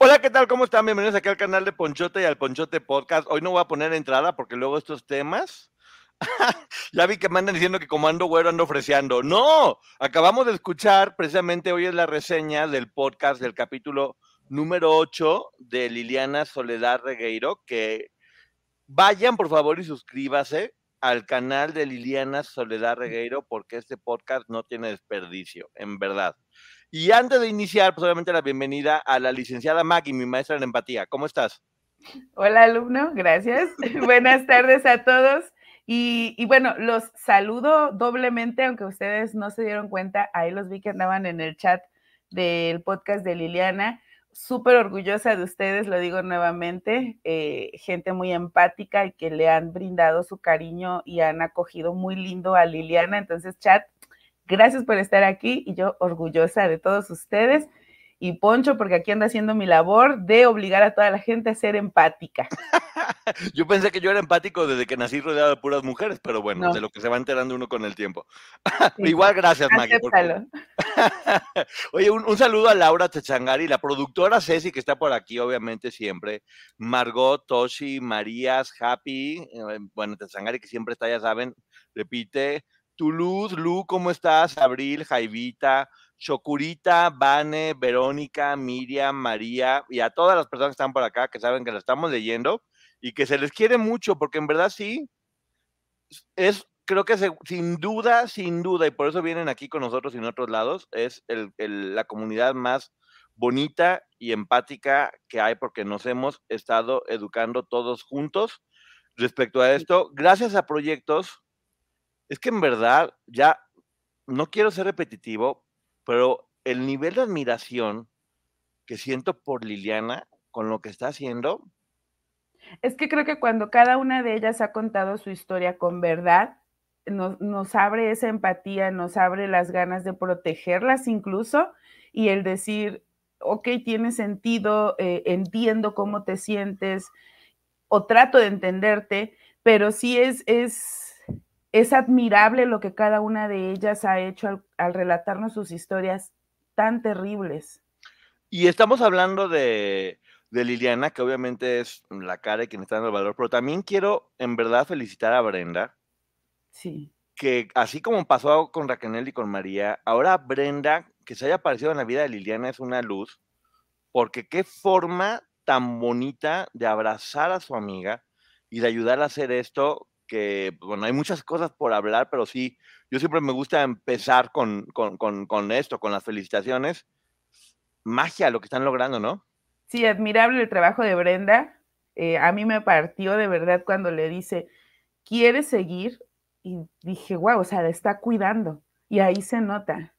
Hola, ¿qué tal? ¿Cómo están? Bienvenidos aquí al canal de Ponchote y al Ponchote Podcast. Hoy no voy a poner entrada porque luego estos temas. ya vi que me andan diciendo que como ando güero ando ofreciendo. ¡No! Acabamos de escuchar, precisamente hoy es la reseña del podcast del capítulo número 8 de Liliana Soledad Regueiro. Que vayan por favor y suscríbase al canal de Liliana Soledad Regueiro porque este podcast no tiene desperdicio, en verdad. Y antes de iniciar, pues obviamente la bienvenida a la licenciada Maggie, mi maestra en empatía. ¿Cómo estás? Hola, alumno, gracias. Buenas tardes a todos. Y, y, bueno, los saludo doblemente, aunque ustedes no se dieron cuenta, ahí los vi que andaban en el chat del podcast de Liliana. Súper orgullosa de ustedes, lo digo nuevamente, eh, gente muy empática y que le han brindado su cariño y han acogido muy lindo a Liliana. Entonces, chat, Gracias por estar aquí y yo orgullosa de todos ustedes. Y Poncho, porque aquí anda haciendo mi labor de obligar a toda la gente a ser empática. yo pensé que yo era empático desde que nací rodeado de puras mujeres, pero bueno, de lo que se va enterando uno con el tiempo. Igual gracias, Maggie. Oye, un, saludo a Laura Techangari, la productora Ceci, que está por aquí, obviamente, siempre. Margot, Toshi, Marías, Happy, eh, bueno, Techangari, que siempre está, ya saben, repite. Toulouse, Lu, ¿cómo estás? Abril, Jaivita, Chokurita, Vane, Verónica, Miriam, María y a todas las personas que están por acá que saben que la estamos leyendo y que se les quiere mucho, porque en verdad sí, es, creo que sin duda, sin duda, y por eso vienen aquí con nosotros y en otros lados, es la comunidad más bonita y empática que hay porque nos hemos estado educando todos juntos respecto a esto, gracias a proyectos es que en verdad, ya no quiero ser repetitivo, pero el nivel de admiración que siento por Liliana con lo que está haciendo. Es que creo que cuando cada una de ellas ha contado su historia con verdad, nos, abre esa empatía, nos abre las ganas de protegerlas incluso y el decir, ok, tiene sentido, eh, entiendo cómo te sientes o trato de entenderte, pero sí es, es es admirable lo que cada una de ellas ha hecho al, relatarnos sus historias tan terribles. Y estamos hablando de, Liliana, que obviamente es la cara de quien está dando el valor, pero también quiero en verdad felicitar a Brenda. Sí. Que así como pasó con Raquel y con María, ahora Brenda, que se haya aparecido en la vida de Liliana, es una luz, porque qué forma tan bonita de abrazar a su amiga y de ayudar a hacer esto que, bueno, hay muchas cosas por hablar, pero sí, yo siempre me gusta empezar con, con, esto, con las felicitaciones. Magia lo que están logrando, ¿no? Sí, admirable el trabajo de Brenda. Eh, a mí me partió de verdad cuando le dice, ¿quieres seguir? Y dije, wow, o sea, la está cuidando. Y ahí se nota.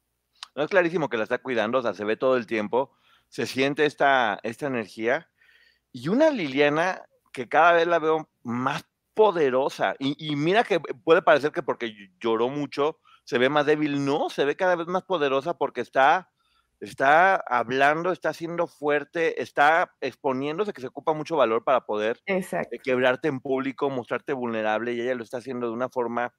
No es clarísimo que la está cuidando, o sea, se ve todo el tiempo, se siente esta, esta energía. Y una Liliana que cada vez la veo más poderosa. Y, mira que puede parecer que porque lloró mucho se ve más débil. No, se ve cada vez más poderosa porque está, está hablando, está siendo fuerte, está exponiéndose, que se ocupa mucho valor para poder eh, quebrarte en público, mostrarte vulnerable. Y ella lo está haciendo de una forma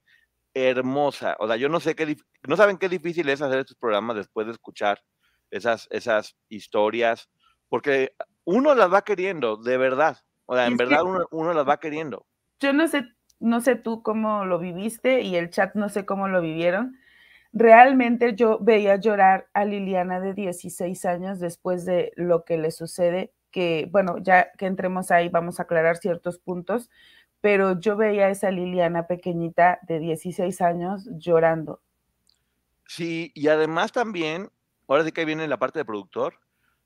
hermosa. O sea, yo no sé qué, no saben qué difícil es hacer estos programas después de escuchar esas, esas historias, porque uno las va queriendo, de verdad. O sea, en verdad uno, uno las va queriendo yo no sé, no sé tú cómo lo viviste y el chat no sé cómo lo vivieron. realmente yo veía llorar a Liliana de 16 años después de lo que le sucede, que bueno, ya que entremos ahí vamos a aclarar ciertos puntos, pero yo veía a esa Liliana pequeñita de 16 años llorando. Sí, y además también, ahora sí que viene la parte de productor,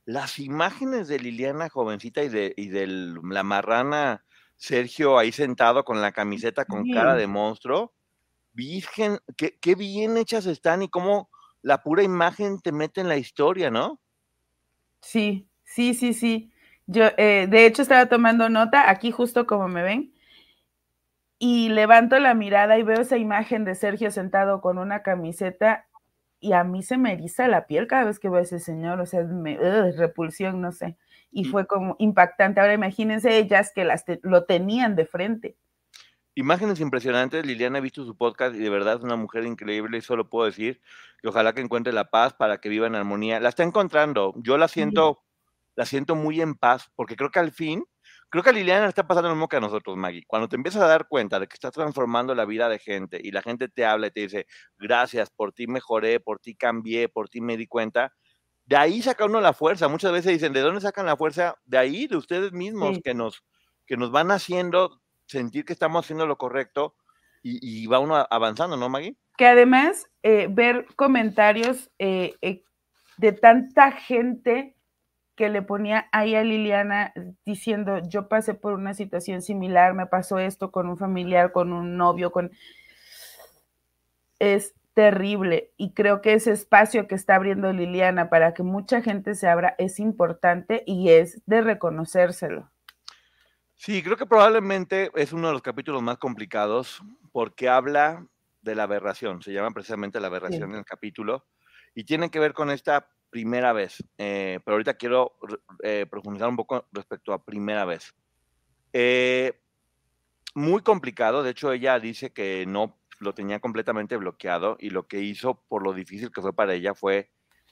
las imágenes de Liliana jovencita y de, y de la marrana Sergio ahí sentado con la camiseta con cara de monstruo, virgen, qué, qué bien hechas están y cómo la pura imagen te mete en la historia, ¿no? Sí, sí, sí, sí. Yo, eh, de hecho, estaba tomando nota aquí justo como me ven y levanto la mirada y veo esa imagen de Sergio sentado con una camiseta y a mí se me eriza la piel cada vez que veo a ese señor, o sea, me, repulsión, no sé. Y fue como impactante. Ahora imagínense ellas que las lo tenían de frente. Imágenes impresionantes. Liliana ha visto su podcast y de verdad es una mujer increíble y solo puedo decir que ojalá que encuentre la paz para que viva en armonía. La está encontrando. Yo la siento, la siento muy en paz porque creo que al fin Creo que a Liliana está pasando lo mismo que a nosotros, Maggie. Cuando te empiezas a dar cuenta de que estás transformando la vida de gente y la gente te habla y te dice, gracias, por ti mejoré, por ti cambié, por ti me di cuenta, de ahí saca uno la fuerza. Muchas veces dicen, ¿de dónde sacan la fuerza? De ahí, de ustedes mismos, que, nos, que nos van haciendo sentir que estamos haciendo lo correcto y, va uno avanzando, ¿no, Maggie? Que además, eh, ver comentarios eh, eh, de tanta gente que le ponía ahí a Liliana diciendo, yo pasé por una situación similar, me pasó esto con un familiar, con un novio, con... Es terrible y creo que ese espacio que está abriendo Liliana para que mucha gente se abra es importante y es de reconocérselo. Sí, creo que probablemente es uno de los capítulos más complicados porque habla de la aberración, se llama precisamente la aberración en el capítulo, y tiene que ver con esta primera vez, eh, pero ahorita quiero eh, profundizar un poco respecto a primera vez. Eh, muy complicado, de hecho ella dice que no lo tenía completamente bloqueado y lo que hizo por lo difícil que fue para ella fue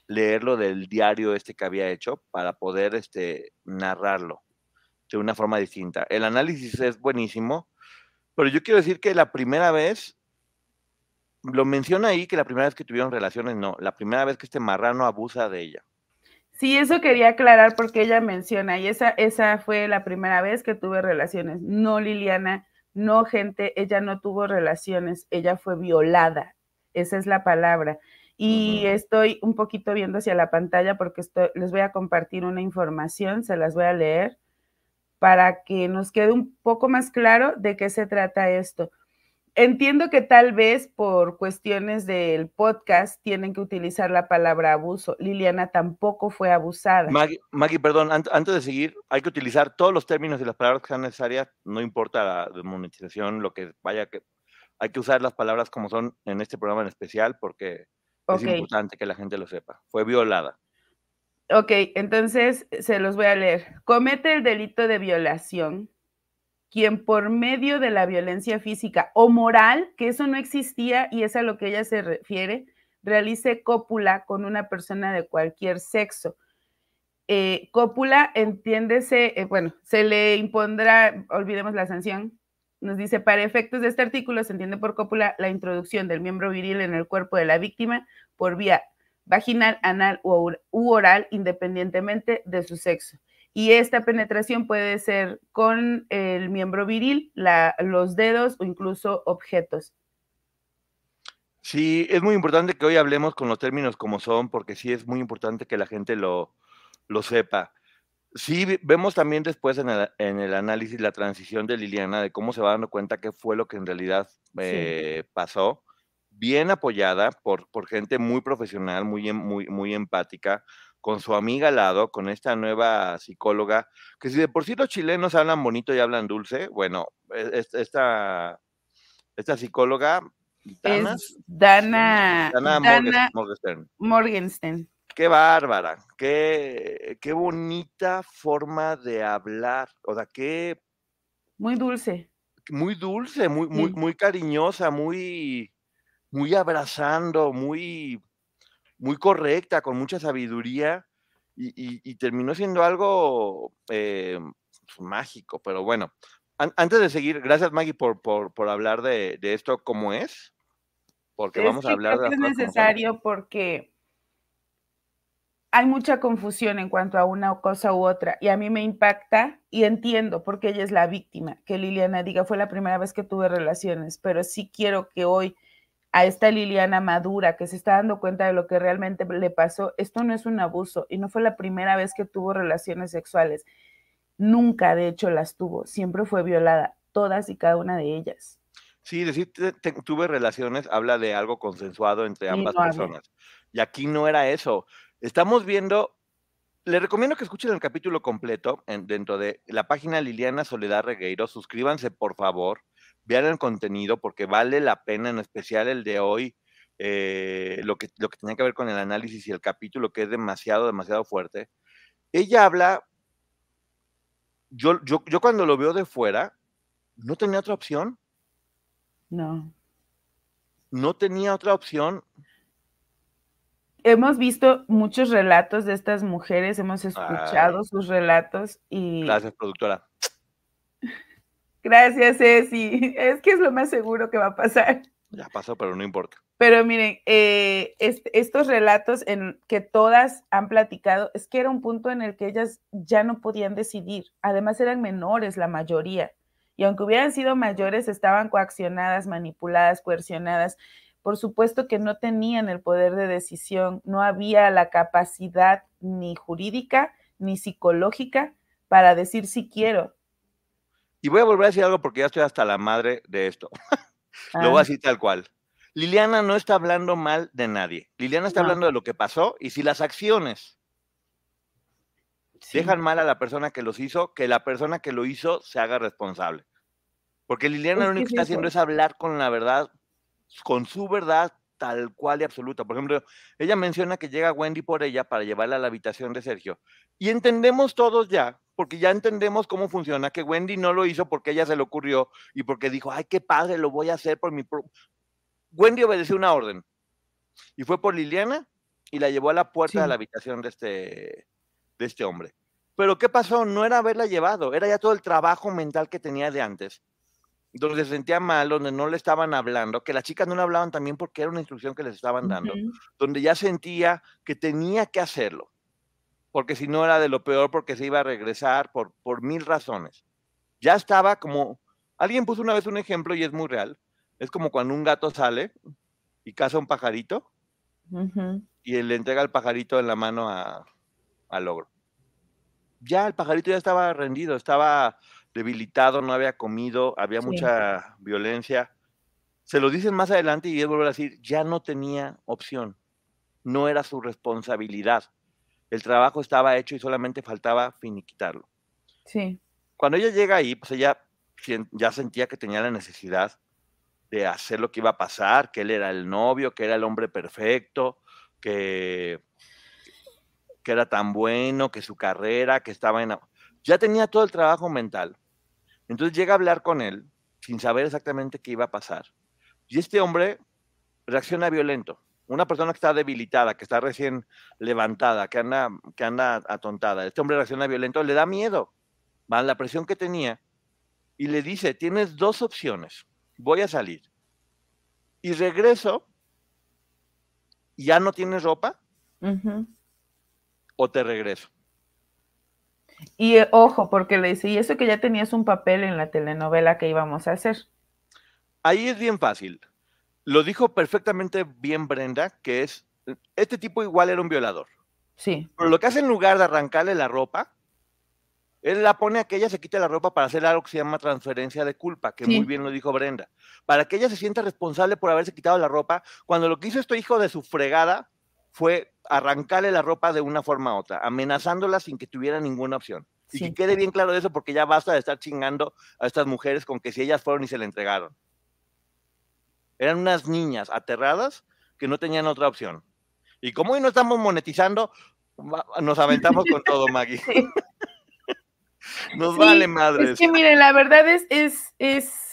leerlo del diario este que había hecho para poder este, narrarlo de una forma distinta. El análisis es buenísimo, pero yo quiero decir que la primera vez lo menciona ahí que la primera vez que tuvieron relaciones, no, la primera vez que este marrano abusa de ella. Sí, eso quería aclarar porque ella menciona, y esa, esa fue la primera vez que tuve relaciones. No, Liliana, no, gente, ella no tuvo relaciones, ella fue violada. Esa es la palabra. Y estoy un poquito viendo hacia la pantalla porque les voy a compartir una información, se las voy a leer para que nos quede un poco más claro de qué se trata esto. Entiendo que tal vez por cuestiones del podcast tienen que utilizar la palabra abuso. Liliana tampoco fue abusada. Maggie, perdón, antes de seguir, hay que utilizar todos los términos y las palabras que sean necesarias, no importa la desmonetización, lo que vaya que... Hay que usar las palabras como son en este programa en especial porque es importante que la gente lo sepa. Fue violada. Ok, entonces se los voy a leer. Comete el delito de violación quien por medio de la violencia física o moral, que eso no existía y es a lo que ella se refiere, realice cópula con una persona de cualquier sexo. Eh, cópula, entiéndese, eh, bueno, se le impondrá, olvidemos la sanción, nos dice, para efectos de este artículo se entiende por cópula la introducción del miembro viril en el cuerpo de la víctima por vía vaginal, anal u oral, independientemente de su sexo. Y esta penetración puede ser con el miembro viril, los dedos o incluso objetos. Sí, es muy importante que hoy hablemos con los términos como son, porque sí es muy importante que la gente lo, lo sepa. Sí, vemos también después en el, en el, análisis la transición de Liliana, de cómo se va dando cuenta qué fue lo que en realidad eh, pasó, bien apoyada por, por gente muy profesional, muy, em, muy, muy empática, con su amiga al lado, con esta nueva psicóloga, que si de por sí los chilenos hablan bonito y hablan dulce, bueno, e, esta, esta psicóloga, Dana, es Dana, Dana, Morgenstern. Qué bárbara, qué, qué bonita forma de hablar, o sea, qué... Muy dulce. Muy dulce, muy, muy, muy cariñosa, muy, muy abrazando, muy muy correcta, con mucha sabiduría, y, terminó siendo algo eh, pues, mágico, pero bueno. antes de seguir, gracias Maggie por, por, hablar de, esto como es. Porque vamos a hablar de Es necesario porque hay mucha confusión en cuanto a una cosa u otra y a mí me impacta y entiendo porque ella es la víctima, que Liliana diga fue la primera vez que tuve relaciones, pero sí quiero que hoy a esta Liliana madura que se está dando cuenta de lo que realmente le pasó, esto no es un abuso y no fue la primera vez que tuvo relaciones sexuales. Nunca, de hecho, las tuvo, siempre fue violada, todas y cada una de ellas. Sí, decir tuve relaciones habla de algo consensuado entre ambas personas. Y aquí no era eso. Estamos viendo, le recomiendo que escuchen el capítulo completo dentro de la página Liliana Soledad Regueiro. Suscríbanse, por favor. Vean el contenido porque vale la pena, en especial el de hoy, eh, lo, que, lo que tenía que ver con el análisis y el capítulo, que es demasiado, demasiado fuerte. Ella habla, yo, yo, yo cuando lo veo de fuera, no tenía otra opción. No. No tenía otra opción. Hemos visto muchos relatos de estas mujeres, hemos escuchado sus relatos y... Gracias, productora. Gracias, Ceci. Es que es lo más seguro que va a pasar. Ya pasó, pero no importa. Pero miren, eh, estos relatos en que todas han platicado, es que era un punto en el que ellas ya no podían decidir. Además eran menores la mayoría. Y aunque hubieran sido mayores, estaban coaccionadas, manipuladas, coercionadas. Por supuesto que no tenían el poder de decisión, no había la capacidad ni jurídica ni psicológica para decir si quiero, y voy a volver a decir algo porque ya estoy hasta la madre de esto. Lo voy a ah. decir tal cual. Liliana no está hablando mal de nadie. Liliana está hablando de lo que pasó y si las acciones dejan mal a la persona que los hizo, que la persona que lo hizo se haga responsable. Porque Liliana lo único que está haciendo es hablar con la verdad, con su verdad tal cual y absoluta. Por ejemplo, ella menciona que llega Wendy por ella para llevarla a la habitación de Sergio. Y entendemos todos ya, porque ya entendemos cómo funciona, que Wendy no lo hizo porque ella se le ocurrió y porque dijo, ay, qué padre, lo voy a hacer por mi... Wendy obedeció una orden y fue por Liliana y la llevó a la puerta de la habitación de este, de este hombre. Pero ¿qué pasó? No era haberla llevado, era ya todo el trabajo mental que tenía de antes donde se sentía mal, donde no le estaban hablando, que las chicas no le hablaban también porque era una instrucción que les estaban dando, donde ya sentía que tenía que hacerlo, porque si no era de lo peor, porque se iba a regresar por, por mil razones. Ya estaba como, alguien puso una vez un ejemplo y es muy real, es como cuando un gato sale y caza un pajarito y le entrega el pajarito en la mano al logro. Ya el pajarito ya estaba rendido, estaba debilitado, no había comido, había mucha violencia. Se lo dicen más adelante y él vuelve a decir, ya no tenía opción, no era su responsabilidad. El trabajo estaba hecho y solamente faltaba finiquitarlo. Sí. Cuando ella llega ahí, pues ella ya sentía que tenía la necesidad de hacer lo que iba a pasar, que él era el novio, que era el hombre perfecto, que, que era tan bueno, que su carrera, que estaba en... Ya tenía todo el trabajo mental. Entonces llega a hablar con él sin saber exactamente qué iba a pasar. Y este hombre reacciona violento. Una persona que está debilitada, que está recién levantada, que anda, que anda atontada. Este hombre reacciona violento, le da miedo. Va la presión que tenía y le dice, tienes dos opciones. Voy a salir. Y regreso ya no tienes ropa. O te regreso. Y eh, ojo, porque le dice, y eso que ya tenías un papel en la telenovela que íbamos a hacer. Ahí es bien fácil. Lo dijo perfectamente bien Brenda, que es, este tipo igual era un violador. Sí. Pero lo que hace en lugar de arrancarle la ropa, él la pone a que ella se quite la ropa para hacer algo que se llama transferencia de culpa, que muy bien lo dijo Brenda. Para que ella se sienta responsable por haberse quitado la ropa, cuando lo que hizo este hijo de su fregada fue arrancarle la ropa de una forma u otra, amenazándola sin que tuviera ninguna opción. Y que quede bien claro eso porque ya basta de estar chingando a estas mujeres con que si ellas fueron y se le entregaron. Eran unas niñas aterradas que no tenían otra opción. Y como hoy no estamos monetizando, nos aventamos con todo, Maggie. Nos vale madres. Es que miren, la verdad es, es, es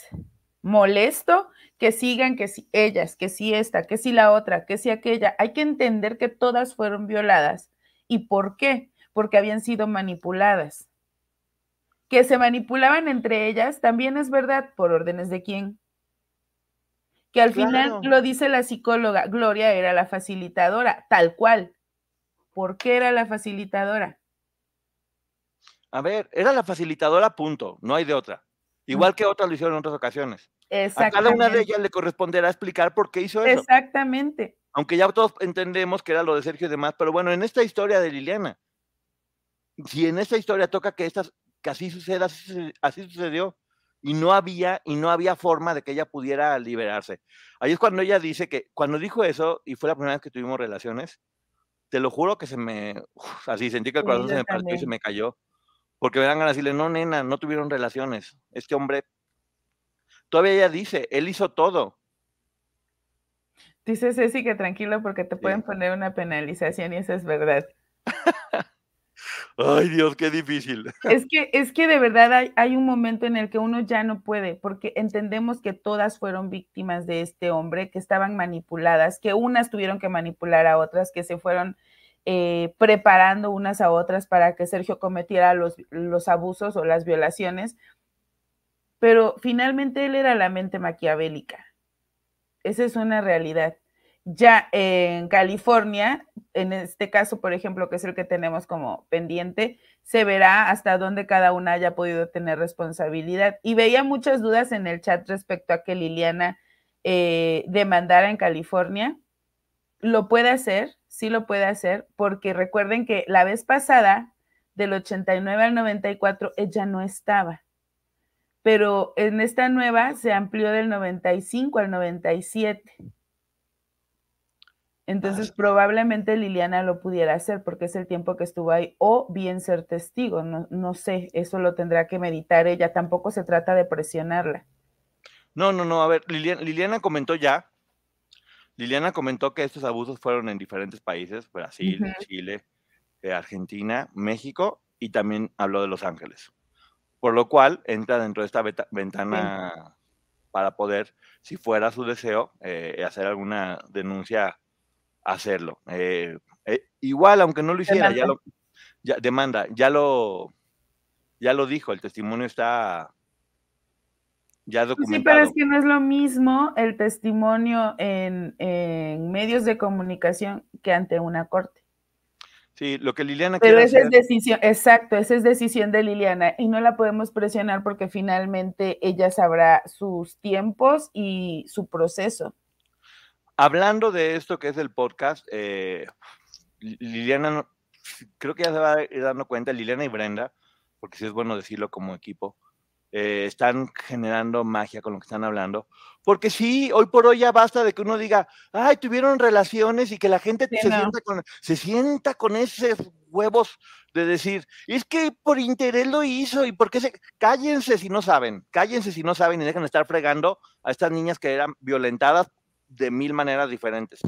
molesto que sigan que si ellas, que si esta, que si la otra, que si aquella. Hay que entender que todas fueron violadas. ¿Y por qué? Porque habían sido manipuladas. Que se manipulaban entre ellas también es verdad por órdenes de quién. que al final lo dice la psicóloga, Gloria era la facilitadora, tal cual. ¿Por qué era la facilitadora? A ver, era la facilitadora, punto, no hay de otra. Igual que otras lo hicieron en otras ocasiones. A cada una de ellas le corresponderá explicar por qué hizo eso. Exactamente. Aunque ya todos entendemos que era lo de Sergio y demás, pero bueno, en esta historia de Liliana, si en esta historia toca que, estas, que así suceda, así, sucedió, y no había, y no había forma de que ella pudiera liberarse. Ahí es cuando ella dice que, cuando dijo eso, y fue la primera vez que tuvimos relaciones, te lo juro que se me, así sentí que el corazón se me partió y se me cayó, porque me dan ganas de decirle, no, nena, no tuvieron relaciones, este hombre, todavía ella dice, él hizo todo. Dice Ceci que tranquilo porque te pueden poner una penalización y eso es verdad. Ay, Dios, qué difícil. Es que, es que de verdad hay, hay, un momento en el que uno ya no puede, porque entendemos que todas fueron víctimas de este hombre, que estaban manipuladas, que unas tuvieron que manipular a otras, que se fueron eh, preparando unas a otras para que Sergio cometiera los, abusos o las violaciones. Pero finalmente él era la mente maquiavélica. Esa es una realidad. Ya en California, en este caso, por ejemplo, que es el que tenemos como pendiente, se verá hasta dónde cada una haya podido tener responsabilidad. Y veía muchas dudas en el chat respecto a que Liliana eh, demandara en California. Lo puede hacer, sí lo puede hacer, porque recuerden que la vez pasada, del 89 al 94, ella no estaba. Pero en esta nueva se amplió del 95 al 97. Entonces, probablemente Liliana lo pudiera hacer porque es el tiempo que estuvo ahí, o bien ser testigo, no, no sé, eso lo tendrá que meditar ella, tampoco se trata de presionarla. No, no, no, a ver, Liliana, comentó ya, Liliana comentó que estos abusos fueron en diferentes países, Brasil, Chile, eh, Argentina, México, y también habló de Los Ángeles. Por lo cual entra dentro de esta ventana para poder, si fuera su deseo, eh, hacer alguna denuncia hacerlo. Eh, igual, aunque no lo hiciera, ya lo ya, demanda, ya lo ya lo dijo, el testimonio está ya documentado. Sí, pero es que no es lo mismo el testimonio en, medios de comunicación que ante una corte. Sí, lo que Liliana Pero esa es decisión, exacto, esa es decisión de Liliana y no la podemos presionar porque finalmente ella sabrá sus tiempos y su proceso. Hablando de esto que es el podcast, eh, Liliana, creo que ya se va a ir dando cuenta, Liliana y Brenda, porque sí es bueno decirlo como equipo, eh, están generando magia con lo que están hablando. Porque sí, hoy por hoy ya basta de que uno diga, ay, tuvieron relaciones y que la gente se, sienta con, se sienta con esos huevos de decir, es que por interés lo hizo y por qué se... Cállense si no saben, cállense si no saben y dejen de estar fregando a estas niñas que eran violentadas de mil maneras diferentes.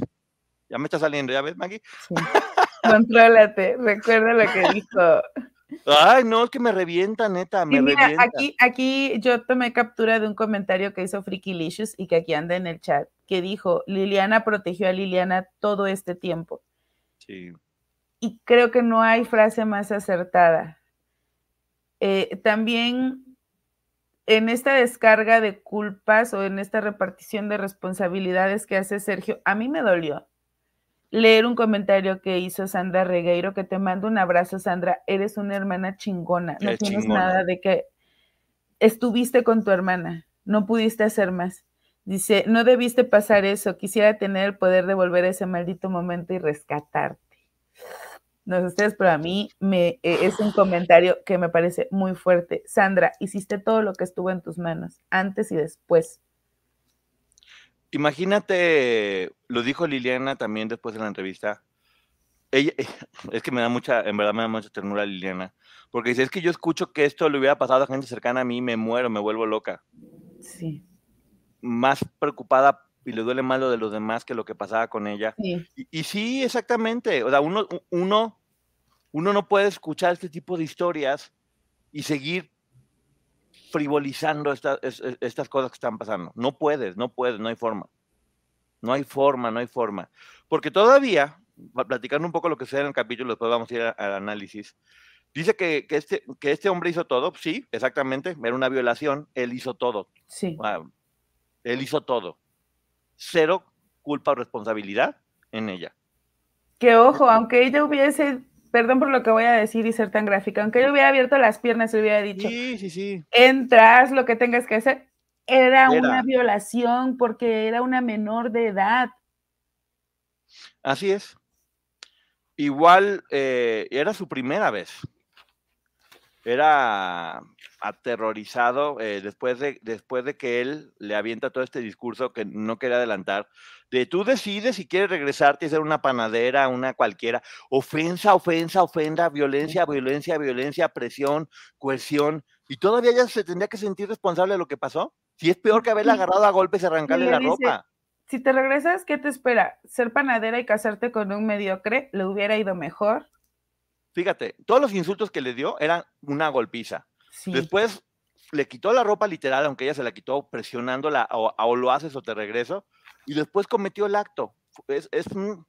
Ya me está saliendo, ¿ya ves, Maggie? Contrólate, recuerda lo que dijo. Ay, no, es que me revienta, neta, me mira, Aquí, aquí yo tomé captura de un comentario que hizo Freaky Licious y que aquí anda en el chat, que dijo, Liliana protegió a Liliana todo este tiempo. Sí. Y creo que no hay frase más acertada. Eh, también en esta descarga de culpas o en esta repartición de responsabilidades que hace Sergio, a mí me dolió leer un comentario que hizo Sandra Regueiro, que te mando un abrazo, Sandra, eres una hermana chingona, no tienes nada de que estuviste con tu hermana, no pudiste hacer más. Dice, no debiste pasar eso, quisiera tener el poder de volver a ese maldito momento y rescatarte. No sé ustedes, pero a mí me, eh, es un comentario que me parece muy fuerte. Sandra, hiciste todo lo que estuvo en tus manos, antes y después. Imagínate, lo dijo Liliana también después de la entrevista. Ella, es que me da mucha, en verdad me da mucha ternura Liliana, porque dice, es que yo escucho que esto le hubiera pasado a gente cercana a mí, me muero, me vuelvo loca. Sí. Más preocupada y le duele más lo de los demás que lo que pasaba con ella. Y, sí, exactamente. O sea, uno, uno, uno no puede escuchar este tipo de historias y seguir frivolizando estas cosas que están pasando. No puedes, no puedes, no hay forma. No hay forma, no hay forma. Porque todavía, platicando un poco lo que sea en el capítulo, después vamos a ir al análisis, dice que, este, que este hombre hizo todo. Sí, exactamente. Era una violación. Él hizo todo. Sí. él hizo todo cero culpa o responsabilidad en ella. Que ojo, aunque ella hubiese, perdón por lo que voy a decir y ser tan gráfica, aunque ella hubiera abierto las piernas y hubiera dicho, Sí, sí, sí. entras, lo que tengas que hacer, era, era. una violación porque era una menor de edad. Así es. Igual eh, era su primera vez. Era aterrorizado eh, después, de, después de que él le avienta todo este discurso que no quería adelantar, de tú decides si quieres regresarte y ser una panadera, una cualquiera, ofensa, ofensa, ofenda, violencia, violencia, violencia, presión, coerción, y todavía ella se tendría que sentir responsable de lo que pasó. Si es peor que haberla agarrado a golpes y arrancarle la dice, ropa. Si te regresas, ¿qué te espera? ¿Ser panadera y casarte con un mediocre? ¿Le hubiera ido mejor? Fíjate, todos los insultos que le dio eran una golpiza. Sí. Después le quitó la ropa literal, aunque ella se la quitó presionándola o, o lo haces o te regreso, y después cometió el acto. Es, es un,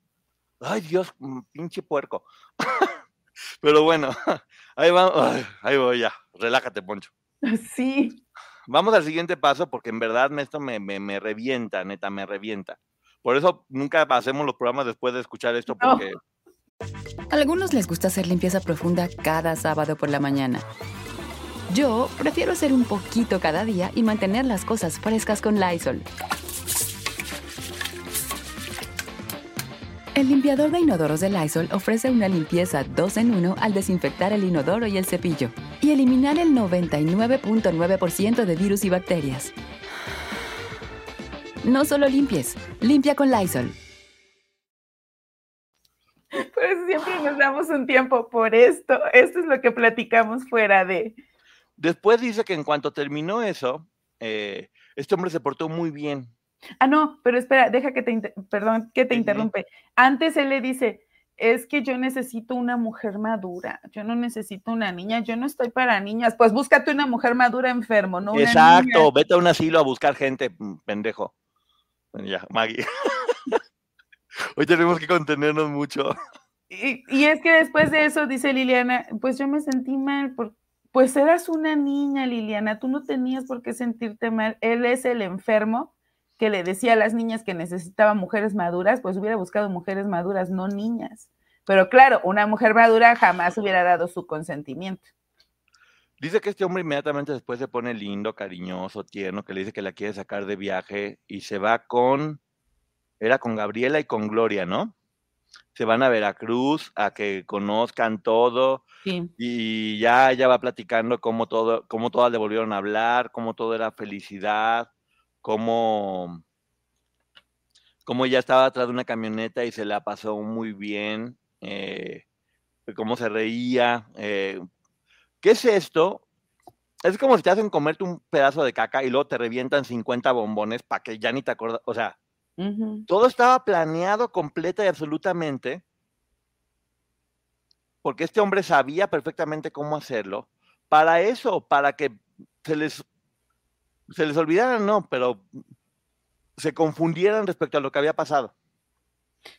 ay Dios, pinche puerco. Pero bueno, ahí va, ahí voy ya, relájate, Poncho. Sí. Vamos al siguiente paso porque en verdad esto me, me, me revienta, neta, me revienta. Por eso nunca hacemos los programas después de escuchar esto porque... No. A algunos les gusta hacer limpieza profunda cada sábado por la mañana. Yo prefiero hacer un poquito cada día y mantener las cosas frescas con Lysol. El limpiador de inodoros de Lysol ofrece una limpieza 2 en 1 al desinfectar el inodoro y el cepillo y eliminar el 99.9% de virus y bacterias. No solo limpies, limpia con Lysol. Pues siempre nos damos un tiempo por esto. Esto es lo que platicamos fuera de. Después dice que en cuanto terminó eso, eh, este hombre se portó muy bien. Ah, no, pero espera, deja que te, perdón, que te interrumpe. Antes él le dice, es que yo necesito una mujer madura, yo no necesito una niña, yo no estoy para niñas, pues búscate una mujer madura enfermo, ¿no? Una Exacto, niña. vete a un asilo a buscar gente, mm, pendejo. Ya, Maggie. Hoy tenemos que contenernos mucho. Y, y, es que después de eso, dice Liliana, pues yo me sentí mal, por, pues eras una niña, Liliana, tú no tenías por qué sentirte mal, él es el enfermo que le decía a las niñas que necesitaban mujeres maduras, pues hubiera buscado mujeres maduras, no niñas. Pero claro, una mujer madura jamás hubiera dado su consentimiento. Dice que este hombre inmediatamente después se pone lindo, cariñoso, tierno, que le dice que la quiere sacar de viaje y se va con, era con Gabriela y con Gloria, ¿no? Se van a Veracruz a que conozcan todo Sí. y ya ella va platicando cómo todo, cómo todas le volvieron a hablar, cómo todo era felicidad, cómo, cómo ella estaba atrás de una camioneta y se la pasó muy bien, eh, cómo se reía. Eh, ¿Qué es esto? Es como si te hacen comerte un pedazo de caca y luego te revientan 50 bombones para que ya ni te acuerdas. O sea, Uh -huh. todo estaba planeado completa y absolutamente porque este hombre sabía perfectamente cómo hacerlo. Para eso, para que se les, se les olvidara, no, pero se confundieran respecto a lo que había pasado.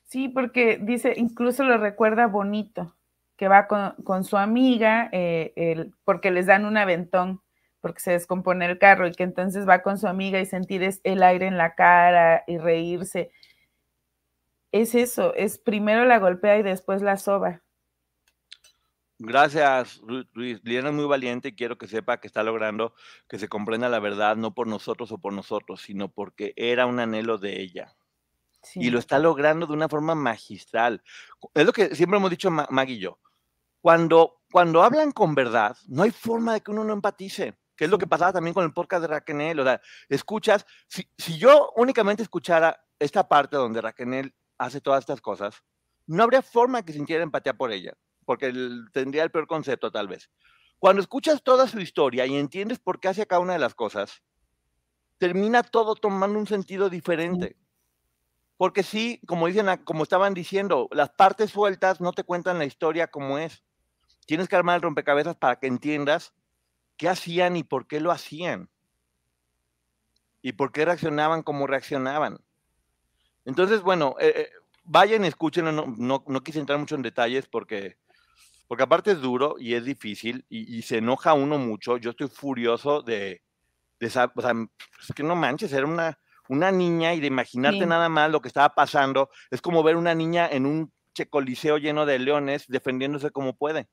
Sí, porque dice, incluso lo recuerda bonito, que va con, con su amiga, eh, el, porque les dan un aventón, porque se descompone el carro, y que entonces va con su amiga y sentir es, el aire en la cara y reírse. Es eso, es primero la golpea y después la soba. Gracias, Luis. Liliana es muy valiente y quiero que sepa que está logrando que se comprenda la verdad, no por nosotros o por nosotros, sino porque era un anhelo de ella. Sí. Y lo está logrando de una forma magistral. Es lo que siempre hemos dicho Maggie y yo. Cuando, cuando hablan con verdad, no hay forma de que uno no empatice, que es lo que pasaba también con el podcast de Raquel. O sea, escuchas, si, si yo únicamente escuchara esta parte donde Raquel hace todas estas cosas, no habría forma que sintiera empatía por ella porque el, tendría el peor concepto tal vez. Cuando escuchas toda su historia y entiendes por qué hace cada una de las cosas, termina todo tomando un sentido diferente. Porque sí, como dicen, como estaban diciendo, las partes sueltas no te cuentan la historia como es. Tienes que armar el rompecabezas para que entiendas qué hacían y por qué lo hacían. Y por qué reaccionaban como reaccionaban. Entonces, bueno, eh, eh, vayan, escuchen, no, no, no quise entrar mucho en detalles porque porque aparte es duro y es difícil y, y, se enoja uno mucho. Yo estoy furioso de, de esa, o sea, es que no manches, era una, una niña y de imaginarte Sí. nada más lo que estaba pasando, es como ver una niña en un che coliseo lleno de leones defendiéndose como puede.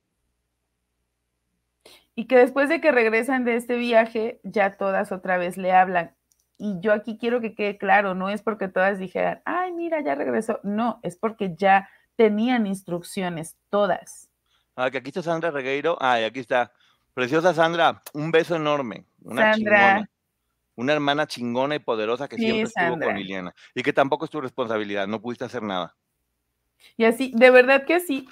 Y que después de que regresan de este viaje, ya todas otra vez le hablan. Y yo aquí quiero que quede claro, no es porque todas dijeran, ay, mira, ya regresó. No, es porque ya tenían instrucciones, todas. Ah, que aquí está Sandra Regueiro. Ah, y aquí está. Preciosa Sandra, un beso enorme. Una Sandra. chingona. Una hermana chingona y poderosa que Sí, siempre estuvo con Liliana. Y que tampoco es tu responsabilidad, no pudiste hacer nada. Y así, de verdad que sí,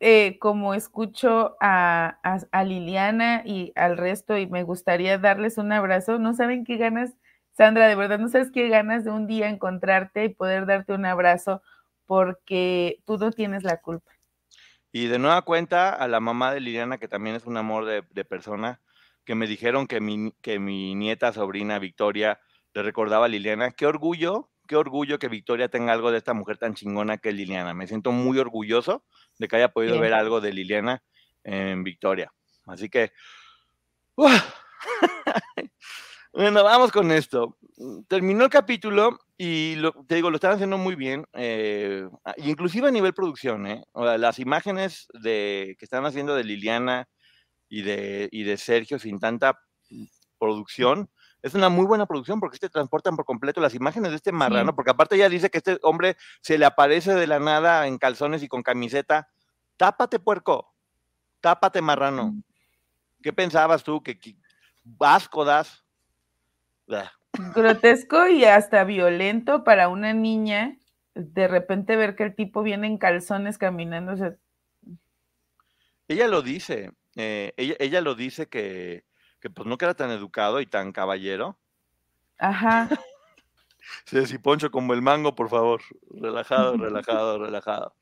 eh, como escucho a, Liliana y al resto y me gustaría darles un abrazo, no saben qué ganas, Sandra, de verdad, no sabes qué ganas de un día encontrarte y poder darte un abrazo porque tú no tienes la culpa. Y de nueva cuenta, a la mamá de Liliana, que también es un amor de, de persona, que me dijeron que mi, que mi nieta sobrina Victoria le recordaba a Liliana. Qué orgullo, qué orgullo que Victoria tenga algo de esta mujer tan chingona que es Liliana. Me siento muy orgulloso de que haya podido Bien. ver algo de Liliana en Victoria. Así que, bueno, vamos con esto. Terminó el capítulo y lo- te digo, lo están haciendo muy bien, eh, inclusive a nivel producción, ¿eh? O sea, las imágenes de, que están haciendo de Liliana y de, y de Sergio sin tanta producción, es una muy buena producción porque te transportan por completo las imágenes de este marrano, porque aparte ella dice que este hombre se le aparece de la nada en calzones y con camiseta. Tápate, puerco. Tápate, marrano. ¿Qué pensabas tú? ¿Que, que asco das? Grotesco y hasta violento para una niña, de repente ver que el tipo viene en calzones caminando, o sea, Ella lo dice, eh, ella, ella lo dice que, que pues no era tan educado y tan caballero. ajá, Sí, sí, Poncho, como el mango, por favor. Relajado, relajado, relajado.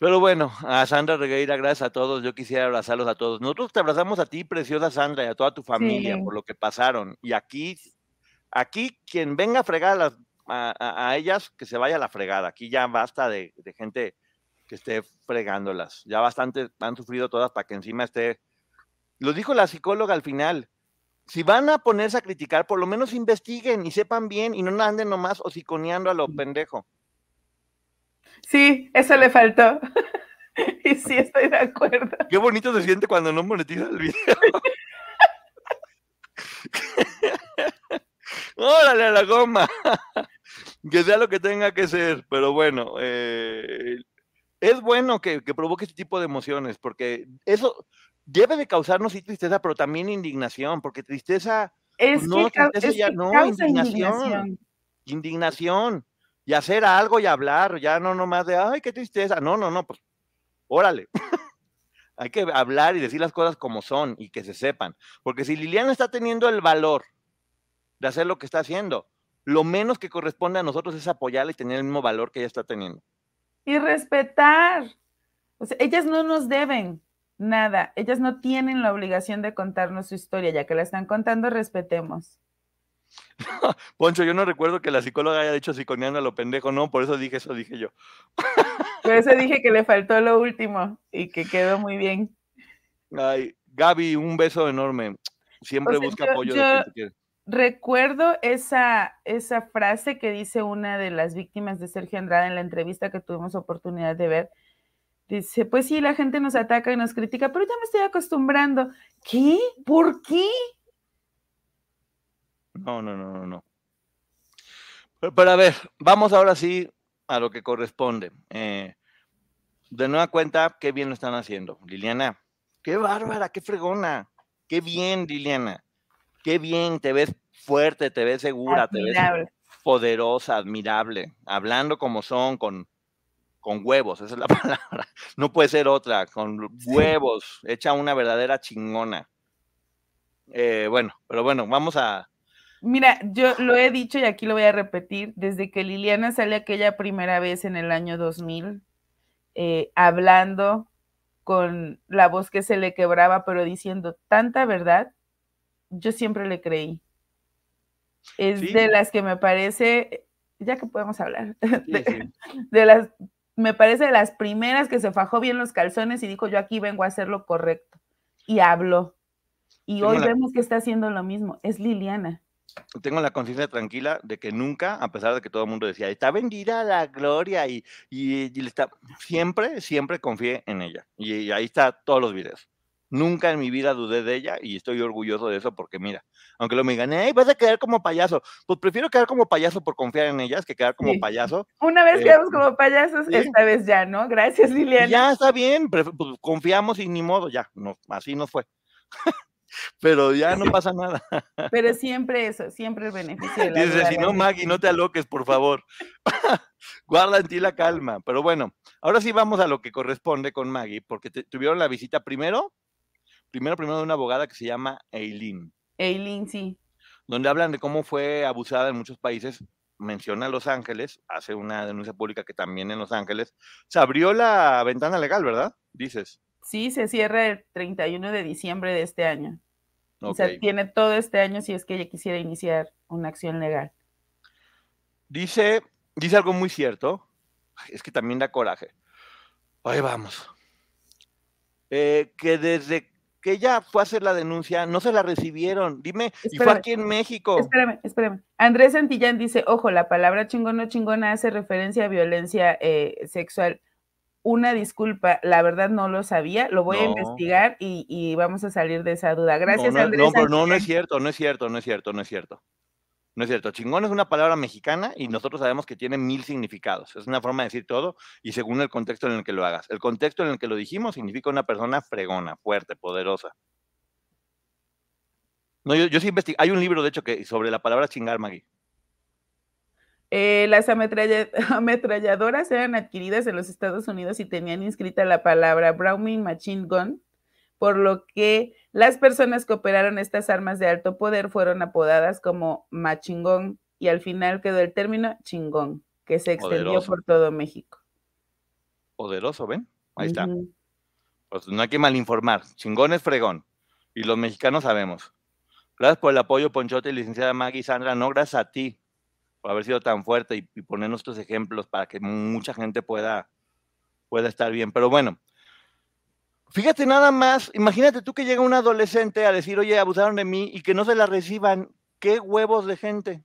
Pero bueno, a Sandra Regueira, gracias a todos. Yo quisiera abrazarlos a todos. Nosotros te abrazamos a ti, preciosa Sandra, y a toda tu familia Sí. por lo que pasaron. Y aquí, aquí quien venga a fregar a, las- a- a- a ellas, que se vaya a la fregada. Aquí ya basta de, de gente que esté fregándolas. Ya bastante han sufrido todas para que encima esté. Lo dijo la psicóloga al final. Si van a ponerse a criticar, por lo menos investiguen y sepan bien y no anden nomás hociconeando a lo pendejo. sí, eso le faltó. y sí, estoy de acuerdo. Qué bonito se siente cuando no monetiza el video. Órale a la goma. que sea lo que tenga que ser. Pero bueno, eh, es bueno que, que provoque este tipo de emociones, porque eso debe de causarnos sí tristeza, pero también indignación, porque tristeza, Es no, que, tristeza es ya que no, causa indignación. indignación. indignación, y hacer algo y hablar, ya no nomás de, ay, qué tristeza. No, no, no, pues, órale. Hay que hablar y decir las cosas como son y que se sepan. Porque si Liliana está teniendo el valor de hacer lo que está haciendo, lo menos que corresponde a nosotros es apoyarla y tener el mismo valor que ella está teniendo. Y respetar. O sea, ellas no nos deben nada. Ellas no tienen la obligación de contarnos su historia. Ya que la están contando, respetemos. Poncho, yo no recuerdo que la psicóloga haya dicho psiconeando a lo pendejo, no, por eso dije eso, dije yo. Por eso dije que le faltó lo último y que quedó muy bien. Ay, Gaby, un beso enorme. Siempre O sea, busca yo- apoyo yo- de quien te quiere. Recuerdo esa, esa frase que dice una de las víctimas de Sergio Andrade en la entrevista que tuvimos oportunidad de ver. Dice, pues sí, la gente nos ataca y nos critica, pero ya me estoy acostumbrando. ¿Qué? ¿Por qué? No, no, no, no, no. Pero, pero a ver, vamos ahora sí a lo que corresponde. Eh, de nueva cuenta, qué bien lo están haciendo. Liliana, qué bárbara, qué fregona. Qué bien, Liliana. Qué bien, te ves fuerte, te ves segura, te ves poderosa, admirable, hablando como son, con, con huevos, esa es la palabra. No puede ser otra, con huevos, hecha una verdadera chingona. Eh, bueno, pero bueno, vamos a, Mira, yo lo he dicho y aquí lo voy a repetir, desde que Liliana sale aquella primera vez en el año 2000, eh, hablando con la voz que se le quebraba, pero diciendo tanta verdad, yo siempre le creí. Es Sí. de las que me parece, ya que podemos hablar, Sí, de, sí. de las, me parece de las primeras que se fajó bien los calzones y dijo, yo aquí vengo a hacer lo correcto. Y habló. Y Tengo hoy la- vemos que está haciendo lo mismo. Es Liliana. tengo la conciencia tranquila de que nunca, a pesar de que todo el mundo decía, está vendida la gloria y, y, y le está, siempre, siempre confié en ella. Y, y ahí está todos los videos. Nunca en mi vida dudé de ella y estoy orgulloso de eso porque mira, aunque lo me digan, "Ey, vas a quedar como payaso, pues prefiero quedar como payaso por confiar en ellas que quedar como Sí. payaso. Una vez Eh, quedamos como payasos, sí. esta vez ya, ¿no? Gracias, Liliana. ya está bien, pues, confiamos y ni modo, ya, no, así nos fue. Pero ya no pasa nada. Pero siempre eso, siempre el beneficio de la Dice, si no, ¿no? Maggie, no te aloques, por favor. Guarda en ti la calma. Pero bueno, ahora sí vamos a lo que corresponde con Maggie, porque te- tuvieron la visita primero, primero, primero de una abogada que se llama Eileen, Eileen, sí. donde hablan de cómo fue abusada en muchos países. Menciona Los Ángeles, hace una denuncia pública que también en Los Ángeles se abrió la ventana legal, ¿verdad? Dices. Sí, se cierra el 31 de diciembre de este año. O sea, tiene todo este año si es que ella quisiera iniciar una acción legal. Dice, dice algo muy cierto. Es que también da coraje. Ahí vamos. Eh, que desde que ella fue a hacer la denuncia, no se la recibieron. Dime, y fue aquí en México. Espérame, espérame. Andrés Santillán dice, ojo, la palabra chingón o chingona hace referencia a violencia eh, sexual. Una disculpa, la verdad no lo sabía, lo voy a investigar y, y vamos a salir de esa duda. Gracias, no, Andrés. no, no, no es cierto, no es cierto, no es cierto, no es cierto. No es cierto. Chingón es una palabra mexicana y nosotros sabemos que tiene mil significados. Es una forma de decir todo y según el contexto en el que lo hagas. El contexto en el que lo dijimos significa una persona fregona, fuerte, poderosa. No, yo, yo sí investigué. Hay un libro, de hecho, que sobre la palabra chingar, Maggie. Eh, las ametralla- ametralladoras eran adquiridas en los Estados Unidos y tenían inscrita la palabra Browning Machine Gun, por lo que las personas que operaron estas armas de alto poder fueron apodadas como machingón y al final quedó el término chingón, que se extendió Poderoso. por todo México. Poderoso, ¿ven? Ahí está. Pues no hay que malinformar. Chingón es fregón. Y los mexicanos sabemos. Gracias por el apoyo, Ponchote y licenciada Maggie Sandra. No, gracias a ti por haber sido tan fuerte y, y ponernos estos ejemplos para que mucha gente pueda, pueda estar bien. Pero bueno, fíjate nada más. Imagínate tú que llega un adolescente a decir, oye, abusaron de mí y que no se la reciban. ¿Qué huevos de gente?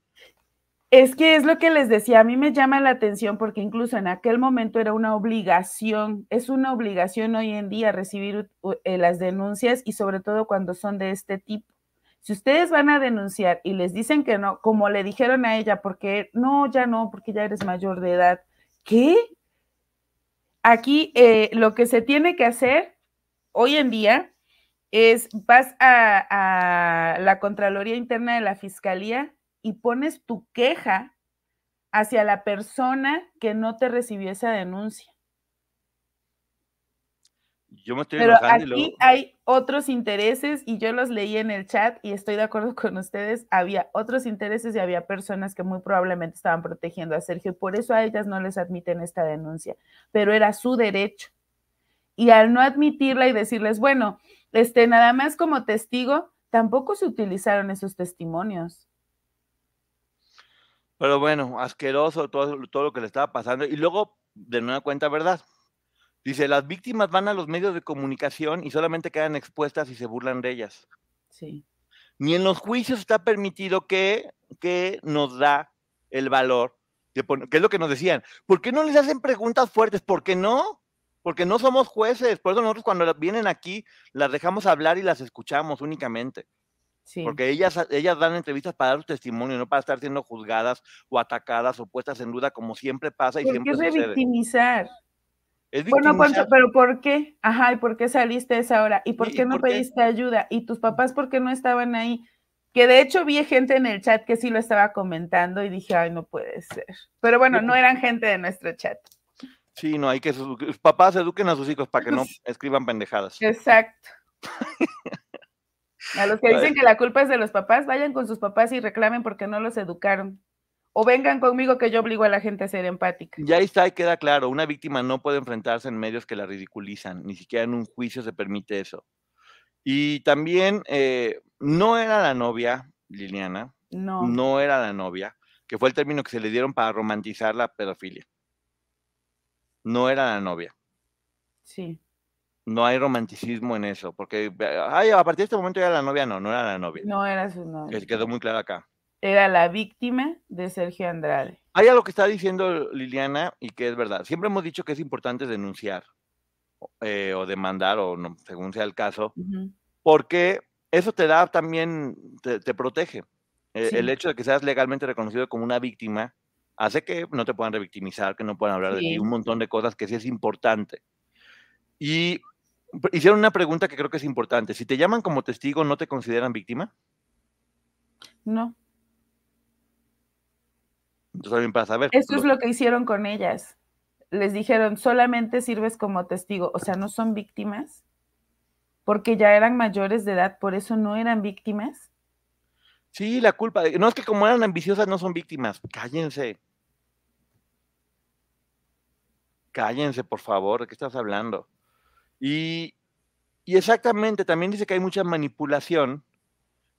Es que es lo que les decía, a mí me llama la atención porque incluso en aquel momento era una obligación, es una obligación hoy en día recibir eh, las denuncias y sobre todo cuando son de este tipo. Si ustedes van a denunciar y les dicen que no, como le dijeron a ella, porque no, ya no, porque ya eres mayor de edad, ¿qué? Aquí eh, lo que se tiene que hacer hoy en día es vas a, a la Contraloría Interna de la Fiscalía y pones tu queja hacia la persona que no te recibió esa denuncia. Yo me estoy Pero aquí luego... hay otros intereses y yo los leí en el chat y estoy de acuerdo con ustedes. Había otros intereses y había personas que muy probablemente estaban protegiendo a Sergio y por eso a ellas no les admiten esta denuncia, pero era su derecho. Y al no admitirla y decirles, bueno, este, nada más como testigo, tampoco se utilizaron esos testimonios. Pero bueno, asqueroso todo, todo lo que le estaba pasando. Y luego, de nueva cuenta, ¿verdad? Dice, las víctimas van a los medios de comunicación y solamente quedan expuestas y se burlan de ellas. Sí. Ni en los juicios está permitido que, que nos da el valor, de pon- que es lo que nos decían. ¿Por qué no les hacen preguntas fuertes? ¿Por qué no? Porque no somos jueces. Por eso nosotros cuando vienen aquí las dejamos hablar y las escuchamos únicamente. Sí. Porque ellas, ellas dan entrevistas para dar su testimonio, no para estar siendo juzgadas o atacadas o puestas en duda como siempre pasa y ¿Por siempre qué sucede. revictimizar? Es Bueno, pero ¿por qué? Ajá, ¿y por qué saliste a esa hora? ¿Y por ¿Y- y qué no por qué? pediste ayuda? ¿Y tus papás por qué no estaban ahí? Que de hecho vi gente en el chat que sí lo estaba comentando y dije, ay, no puede ser. Pero bueno, no eran gente de nuestro chat. Sí, no, hay que sus, papás eduquen a sus hijos para que no escriban pendejadas. Exacto. A los que dicen que la culpa es de los papás, vayan con sus papás y reclamen porque no los educaron. O vengan conmigo que yo obligo a la gente a ser empática. Ya está y queda claro, una víctima no puede enfrentarse en medios que la ridiculizan, ni siquiera en un juicio se permite eso. Y también eh, no era la novia, Liliana, No. no era la novia, que fue el término que se le dieron para romantizar la pedofilia. No era la novia. Sí. No hay romanticismo en eso, porque ay, a partir de este momento ya la novia no, no era la novia. No era su novia. Que quedó muy claro acá. era la víctima de Sergio Andrade. Hay algo que está diciendo Liliana y que es verdad. Siempre hemos dicho que es importante denunciar eh, o demandar, o no, según sea el caso, porque eso te da también, te, protege. E, el hecho de que seas legalmente reconocido como una víctima hace que no te puedan revictimizar, que no puedan hablar de ti, un montón de cosas que sí es importante. Y hicieron una pregunta que creo que es importante. Si te llaman como testigo, ¿no te consideran víctima? No. Entonces, para saber. Eso es lo que hicieron con ellas. Les dijeron, solamente sirves como testigo. O sea, no son víctimas porque ya eran mayores de edad, por eso no eran víctimas. Sí, la culpa. No es que como eran ambiciosas no son víctimas. Cállense. Cállense, por favor. ¿De qué estás hablando? Y, y exactamente, también dice que hay mucha manipulación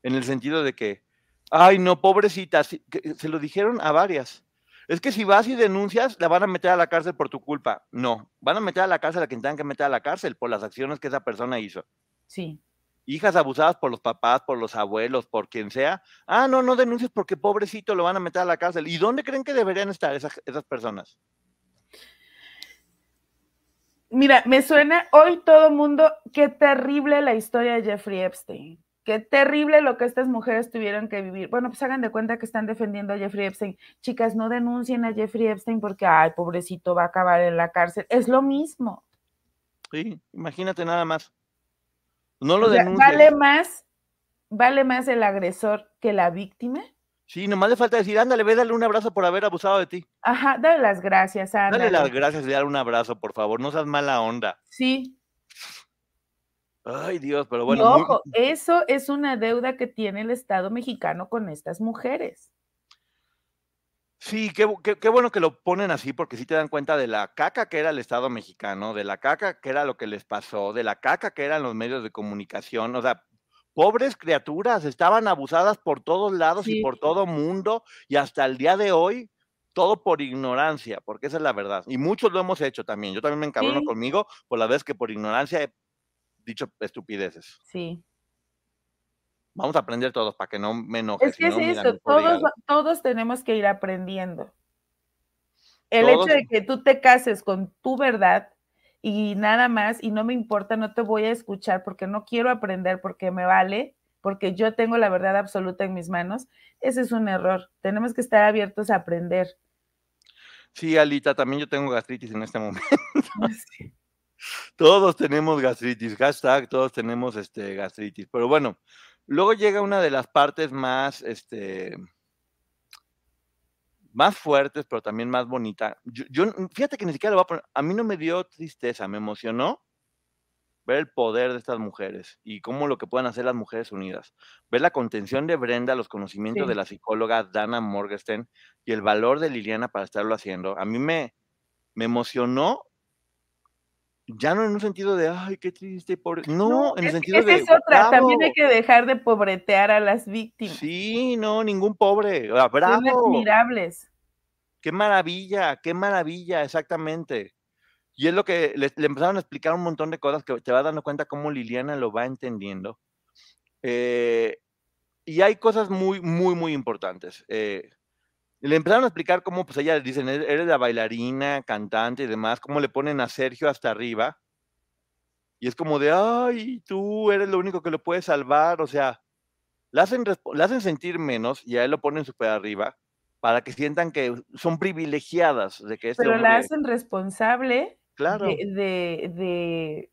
en el sentido de que Ay, no, pobrecita, se lo dijeron a varias. Es que si vas y denuncias, la van a meter a la cárcel por tu culpa. No, van a meter a la cárcel a quien tengan que meter a la cárcel por las acciones que esa persona hizo. Sí. Hijas abusadas por los papás, por los abuelos, por quien sea. Ah, no, no denuncies porque pobrecito lo van a meter a la cárcel. ¿Y dónde creen que deberían estar esas, esas personas? Mira, me suena hoy todo mundo, qué terrible la historia de Jeffrey Epstein. Qué terrible lo que estas mujeres tuvieron que vivir. Bueno, pues hagan de cuenta que están defendiendo a Jeffrey Epstein. Chicas, no denuncien a Jeffrey Epstein porque, ay, pobrecito, va a acabar en la cárcel. Es lo mismo. Sí, imagínate nada más. No lo ¿Vale más, vale más el agresor que la víctima? Sí, nomás le falta decir, ándale, ve, dale un abrazo por haber abusado de ti. Ajá, dale las gracias, ándale. Dale las gracias y dale un abrazo, por favor, no seas mala onda. Sí, Ay, Dios, pero bueno. ojo, eso es una deuda que tiene el Estado mexicano con estas mujeres. Sí, qué, qué, bueno que lo ponen así, porque sí te dan cuenta de la caca que era el Estado mexicano, de la caca que era lo que les pasó, de la caca que eran los medios de comunicación. O sea, pobres criaturas, estaban abusadas por todos lados y por todo mundo, y hasta el día de hoy, todo por ignorancia, porque esa es la verdad. Y muchos lo hemos hecho también. Yo también me encabrono conmigo por la vez que por ignorancia dicho estupideces. Sí. Vamos a aprender todos para que no me enoje. Es que es eso, todos, todos tenemos que ir aprendiendo. El hecho de que tú te cases con tu verdad y nada más, y no me importa, no te voy a escuchar porque no quiero aprender, porque me vale, porque yo tengo la verdad absoluta en mis manos, ese es un error. Tenemos que estar abiertos a aprender. Sí, Alita, también yo tengo gastritis en este momento. Sí. Todos tenemos gastritis, hashtag, todos tenemos este, gastritis. Pero bueno, luego llega una de las partes más, este, más fuertes, pero también más bonita. Yo, fíjate que ni siquiera lo voy a poner, a mí no me dio tristeza, me emocionó ver el poder de estas mujeres y cómo lo que pueden hacer las mujeres unidas. Ver la contención de Brenda, los conocimientos de la psicóloga Dana Morgenstern y el valor de Liliana para estarlo haciendo. A mí me, me emocionó ya no en un sentido de, ay, qué triste, pobre. No, en el sentido de. Es otra, también hay que dejar de pobretear a las víctimas. Sí, no, ningún pobre. bravo. Son admirables. Qué maravilla, qué maravilla, exactamente. Y es lo que le, empezaron a explicar un montón de cosas que te vas dando cuenta cómo Liliana lo va entendiendo. Eh, y hay cosas muy, muy, muy importantes. Eh, le empezaron a explicar cómo, pues ella dicen, e-, eres la bailarina, cantante y demás, cómo le ponen a Sergio hasta arriba. Y es como de, ay, tú eres lo único que lo puede salvar. O sea, la hacen, hacen sentir menos y a él lo ponen súper arriba para que sientan que son privilegiadas de que este Pero la hacen responsable claro. de,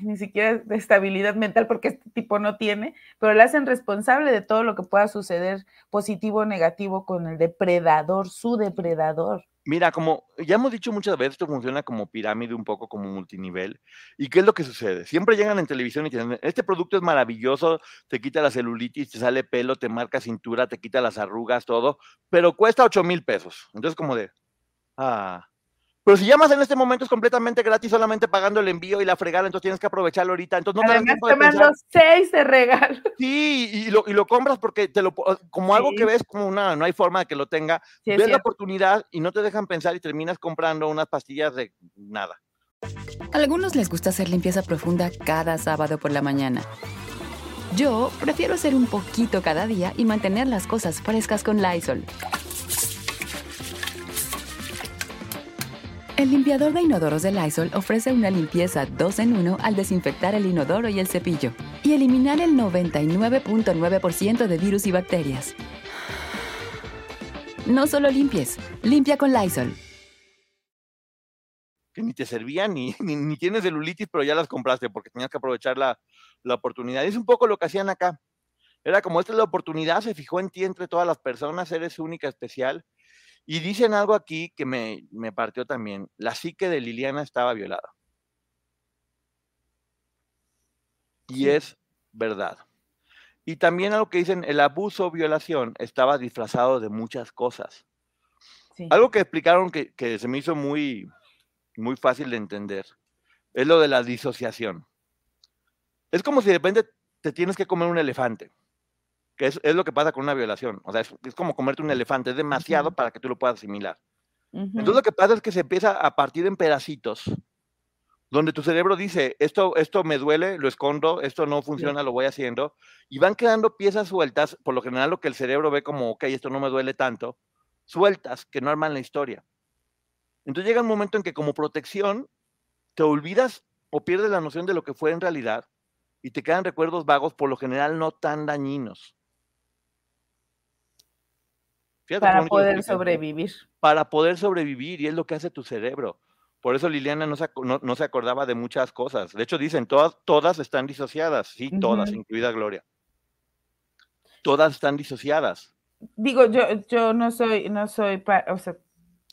ni siquiera de estabilidad mental porque este tipo no tiene, pero le hacen responsable de todo lo que pueda suceder positivo o negativo con el depredador, su depredador. Mira, como ya hemos dicho muchas veces, esto funciona como pirámide, un poco como multinivel. ¿Y qué es lo que sucede? Siempre llegan en televisión y dicen, este producto es maravilloso, te quita la celulitis, te sale pelo, te marca cintura, te quita las arrugas, todo, pero cuesta 8 mil pesos. Entonces como de, ah, pero si llamas en este momento es completamente gratis, solamente pagando el envío y la fregada, entonces tienes que aprovecharlo ahorita. Entonces no Además, te, te mando seis de regalo. Sí, y lo, y lo compras porque te lo como algo que ves como una, no hay forma de que lo tenga. ves la oportunidad y no te dejan pensar y terminas comprando unas pastillas de nada. A algunos les gusta hacer limpieza profunda cada sábado por la mañana. Yo prefiero hacer un poquito cada día y mantener las cosas frescas con Lysol. El limpiador de inodoros de Lysol ofrece una limpieza 2 en 1 al desinfectar el inodoro y el cepillo y eliminar el 99.9% de virus y bacterias. No solo limpies, limpia con Lysol. Que ni te servían, ni, ni, ni tienes celulitis, pero ya las compraste porque tenías que aprovechar la, la oportunidad. Es un poco lo que hacían acá. Era como esta es la oportunidad, se fijó en ti entre todas las personas, eres única, especial. Y dicen algo aquí que me, me partió también. La psique de Liliana estaba violada. Y Sí. es verdad. Y también algo que dicen, el abuso o violación estaba disfrazado de muchas cosas. Sí. Algo que explicaron que, que se me hizo muy, muy fácil de entender es lo de la disociación. Es como si de repente te tienes que comer un elefante, que es, es lo que pasa con una violación. O sea, es, es como comerte un elefante, es demasiado para que tú lo puedas asimilar. Ujú. Entonces lo que pasa es que se empieza a partir en pedacitos, donde tu cerebro dice, esto, esto me duele, lo escondo, esto no funciona, lo voy haciendo, y van quedando piezas sueltas, por lo general lo que el cerebro ve como, ok, esto no me duele tanto, sueltas, que no arman la historia. Entonces llega un momento en que como protección te olvidas o pierdes la noción de lo que fue en realidad y te quedan recuerdos vagos, por lo general no tan dañinos. Fíjate para poder expliqué sobrevivir. para poder sobrevivir y es lo que hace tu cerebro. Por eso Liliana no se, no, no se acordaba de muchas cosas. De hecho, dicen, todas, todas están disociadas. Sí, todas, incluida Gloria. Todas están disociadas. Digo, yo, yo no soy, no soy, pa- o sea,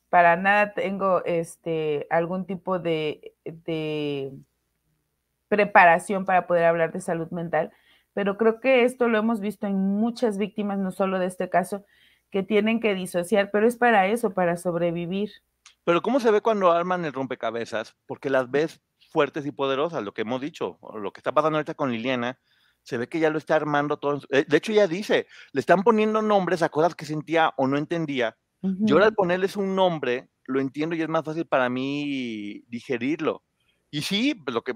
para nada tengo este algún tipo de, de preparación para poder hablar de salud mental, pero creo que esto lo hemos visto en muchas víctimas, no solo de este caso, que tienen que disociar, pero es para eso, para sobrevivir. Pero ¿cómo se ve cuando arman el rompecabezas? Porque las ves fuertes y poderosas, lo que hemos dicho, o lo que está pasando ahorita con Liliana, se ve que ya lo está armando todo. eh, De hecho, ya dice, le están poniendo nombres a cosas que sentía o no entendía. Yo ahora al ponerles un nombre, lo entiendo y es más fácil para mí digerirlo. Y sí, pues, lo que,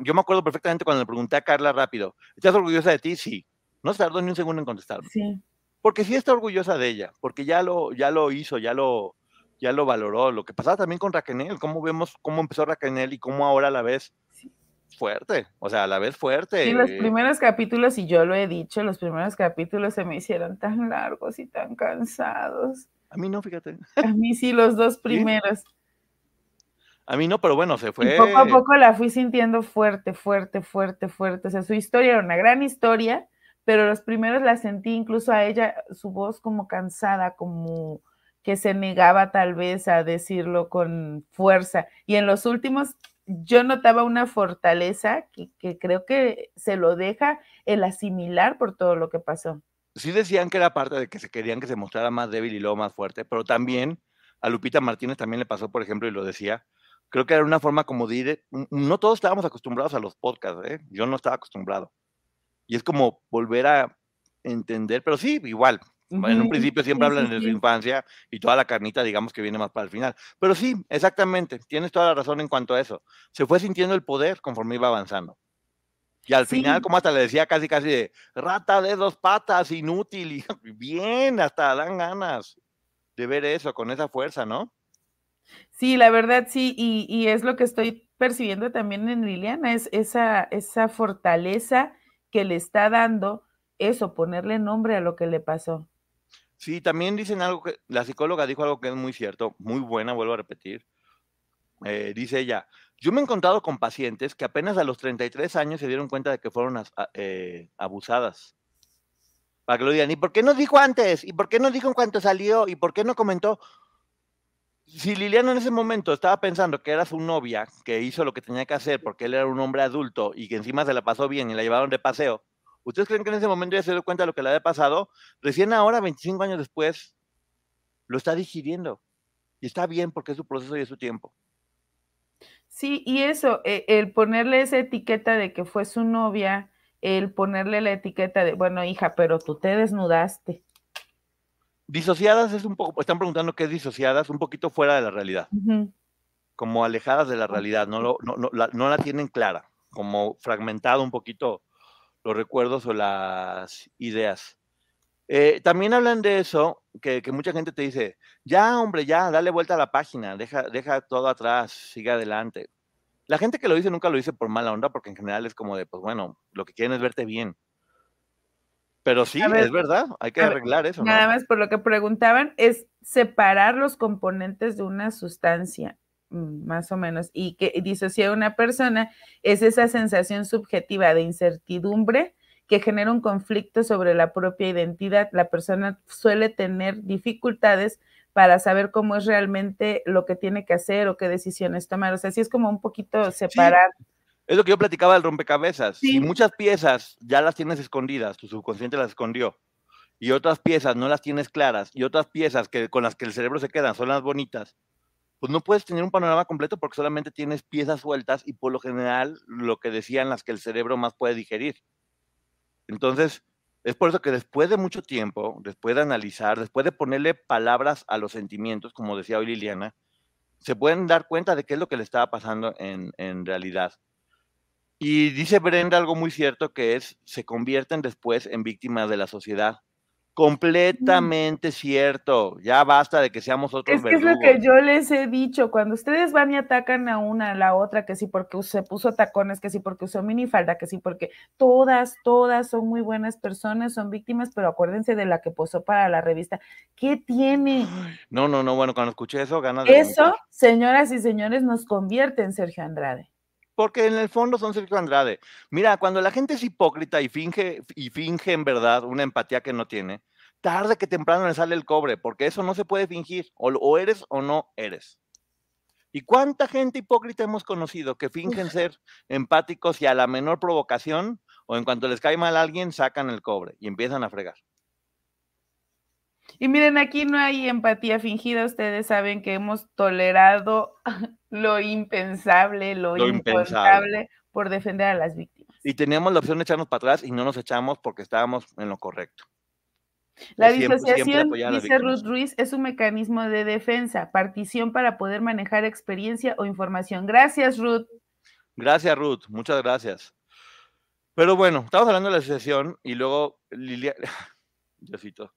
yo me acuerdo perfectamente cuando le pregunté a Carla rápido, ¿estás orgullosa de ti? Sí. No se tardó ni un segundo en contestarme. Sí, Porque sí está orgullosa de ella, porque ya lo, ya lo hizo, ya lo, ya lo valoró. Lo que pasaba también con Raquel, cómo vemos cómo empezó Raquel y cómo ahora la ves fuerte, o sea, la ves fuerte. sí, los primeros capítulos, y yo lo he dicho, los primeros capítulos se me hicieron tan largos y tan cansados. A mí no, fíjate. A mí sí, los dos primeros. A mí no, pero bueno, se fue. Y poco a poco la fui sintiendo fuerte, fuerte, fuerte, fuerte. O sea, su historia era una gran historia, pero los primeros la sentí incluso a ella, su voz como cansada, como que se negaba tal vez a decirlo con fuerza. Y en los últimos yo notaba una fortaleza que, creo que se lo deja el asimilar por todo lo que pasó. sí decían que era parte de que se querían que se mostrara más débil y luego más fuerte, pero también a Lupita Martínez también le pasó, por ejemplo, y lo decía, creo que era una forma como de ir, no todos estábamos acostumbrados a los podcasts, ¿eh? yo no estaba acostumbrado. Y es como volver a entender, pero sí, igual. En un principio siempre sí, hablan sí, de su sí. infancia y toda la carnita, digamos que viene más para el final. Pero sí, exactamente, tienes toda la razón en cuanto a eso. Se fue sintiendo el poder conforme iba avanzando. Y al final, como hasta le decía casi, casi de rata de dos patas, inútil, y bien, hasta dan ganas de ver eso con esa fuerza, ¿no? Sí, la verdad sí, y, y es lo que estoy percibiendo también en Liliana, es esa, esa fortaleza que le está dando eso, ponerle nombre a lo que le pasó. Sí, también dicen algo que la psicóloga dijo algo que es muy cierto, muy buena, vuelvo a repetir. Eh, dice ella, yo me he encontrado con pacientes que apenas a los 33 años se dieron cuenta de que fueron eh, abusadas. Para que lo digan, ¿y por qué no dijo antes? ¿Y por qué no dijo en cuanto salió? ¿Y por qué no comentó? Si Liliana en ese momento estaba pensando que era su novia, que hizo lo que tenía que hacer porque él era un hombre adulto y que encima se la pasó bien y la llevaron de paseo, ¿ustedes creen que en ese momento ya se dio cuenta de lo que le había pasado? Recién ahora, 25 años después, lo está digiriendo. Y está bien porque es su proceso y es su tiempo. Sí, y eso, eh, el ponerle esa etiqueta de que fue su novia, el ponerle la etiqueta de, bueno, hija, pero tú te desnudaste. Disociadas es un poco, están preguntando qué es disociadas, un poquito fuera de la realidad, como alejadas de la realidad, no, lo, no, no, la, no la tienen clara, como fragmentado un poquito los recuerdos o las ideas. Eh, también hablan de eso, que, mucha gente te dice, ya hombre, ya, dale vuelta a la página, deja, deja todo atrás, sigue adelante. La gente que lo dice nunca lo dice por mala onda, porque en general es como de, pues bueno, lo que quieren es verte bien. Pero sí, es verdad, hay que arreglar eso. Nada más por lo que preguntaban, es separar los componentes de una sustancia, mm, más o menos, y que disociar a una persona es esa sensación subjetiva de incertidumbre que genera un conflicto sobre la propia identidad. La persona suele tener dificultades para saber cómo es realmente lo que tiene que hacer o qué decisiones tomar. O sea, sí es como un poquito separar. Es lo que yo platicaba del rompecabezas. Si muchas piezas ya las tienes escondidas, tu subconsciente las escondió, y otras piezas no las tienes claras, y otras piezas que, con las que el cerebro se quedan son las bonitas, pues no puedes tener un panorama completo porque solamente tienes piezas sueltas y por lo general lo que decían las que el cerebro más puede digerir. Entonces, es por eso que después de mucho tiempo, después de analizar, después de ponerle palabras a los sentimientos, como decía hoy Liliana, se pueden dar cuenta de qué es lo que le estaba pasando en, en realidad. Y dice Brenda algo muy cierto que es, se convierten después en víctimas de la sociedad. Completamente cierto. Ya basta de que seamos otros. Es que es lo que yo les he dicho. Cuando ustedes van y atacan a una, a la otra, que sí porque se puso tacones, que sí porque usó minifalda, que sí porque todas, todas son muy buenas personas, son víctimas, pero acuérdense de la que posó para la revista. ¿Qué tiene? No, no, no. Bueno, cuando escuché eso, ganas de. Eso, señoras y señores, nos convierte en Sergio Andrade porque en el fondo son Sergio Andrade. Mira, cuando la gente es hipócrita y finge, y finge en verdad una empatía que no tiene, tarde que temprano le sale el cobre, porque eso no se puede fingir, o, eres o no eres. ¿Y cuánta gente hipócrita hemos conocido que fingen ser empáticos y a la menor provocación, o en cuanto les cae mal a alguien, sacan el cobre y empiezan a fregar? Y miren, aquí no hay empatía fingida. Ustedes saben que hemos tolerado lo impensable, lo, impensable por defender a las víctimas. Y teníamos la opción de echarnos para atrás y no nos echamos porque estábamos en lo correcto. La disociación, dice Ruth Ruiz, es un mecanismo de defensa, partición para poder manejar experiencia o información. Gracias, Ruth. Gracias, Ruth. Muchas gracias. Pero bueno, estamos hablando de la asociación y luego Lilia, Diosito,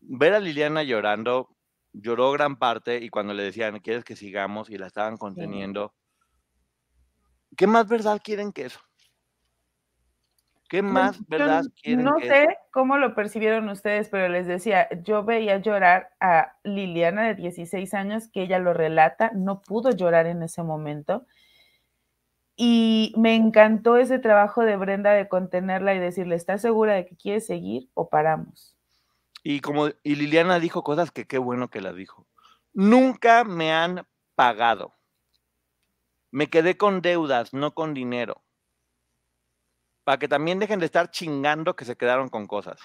ver a Liliana llorando, lloró gran parte y cuando le decían, ¿quieres que sigamos? Y la estaban conteniendo. ¿Qué más verdad quieren que eso? ¿Qué pues, más verdad quieren no sé cómo lo percibieron ustedes, pero les decía, yo veía llorar a Liliana de 16 años, que ella lo relata, no pudo llorar en ese momento. Y me encantó ese trabajo de Brenda de contenerla y decirle, ¿estás segura de que quieres seguir o paramos? Y como y Liliana dijo cosas que qué bueno que las dijo. Nunca me han pagado. Me quedé con deudas, no con dinero. Para que también dejen de estar chingando que se quedaron con cosas.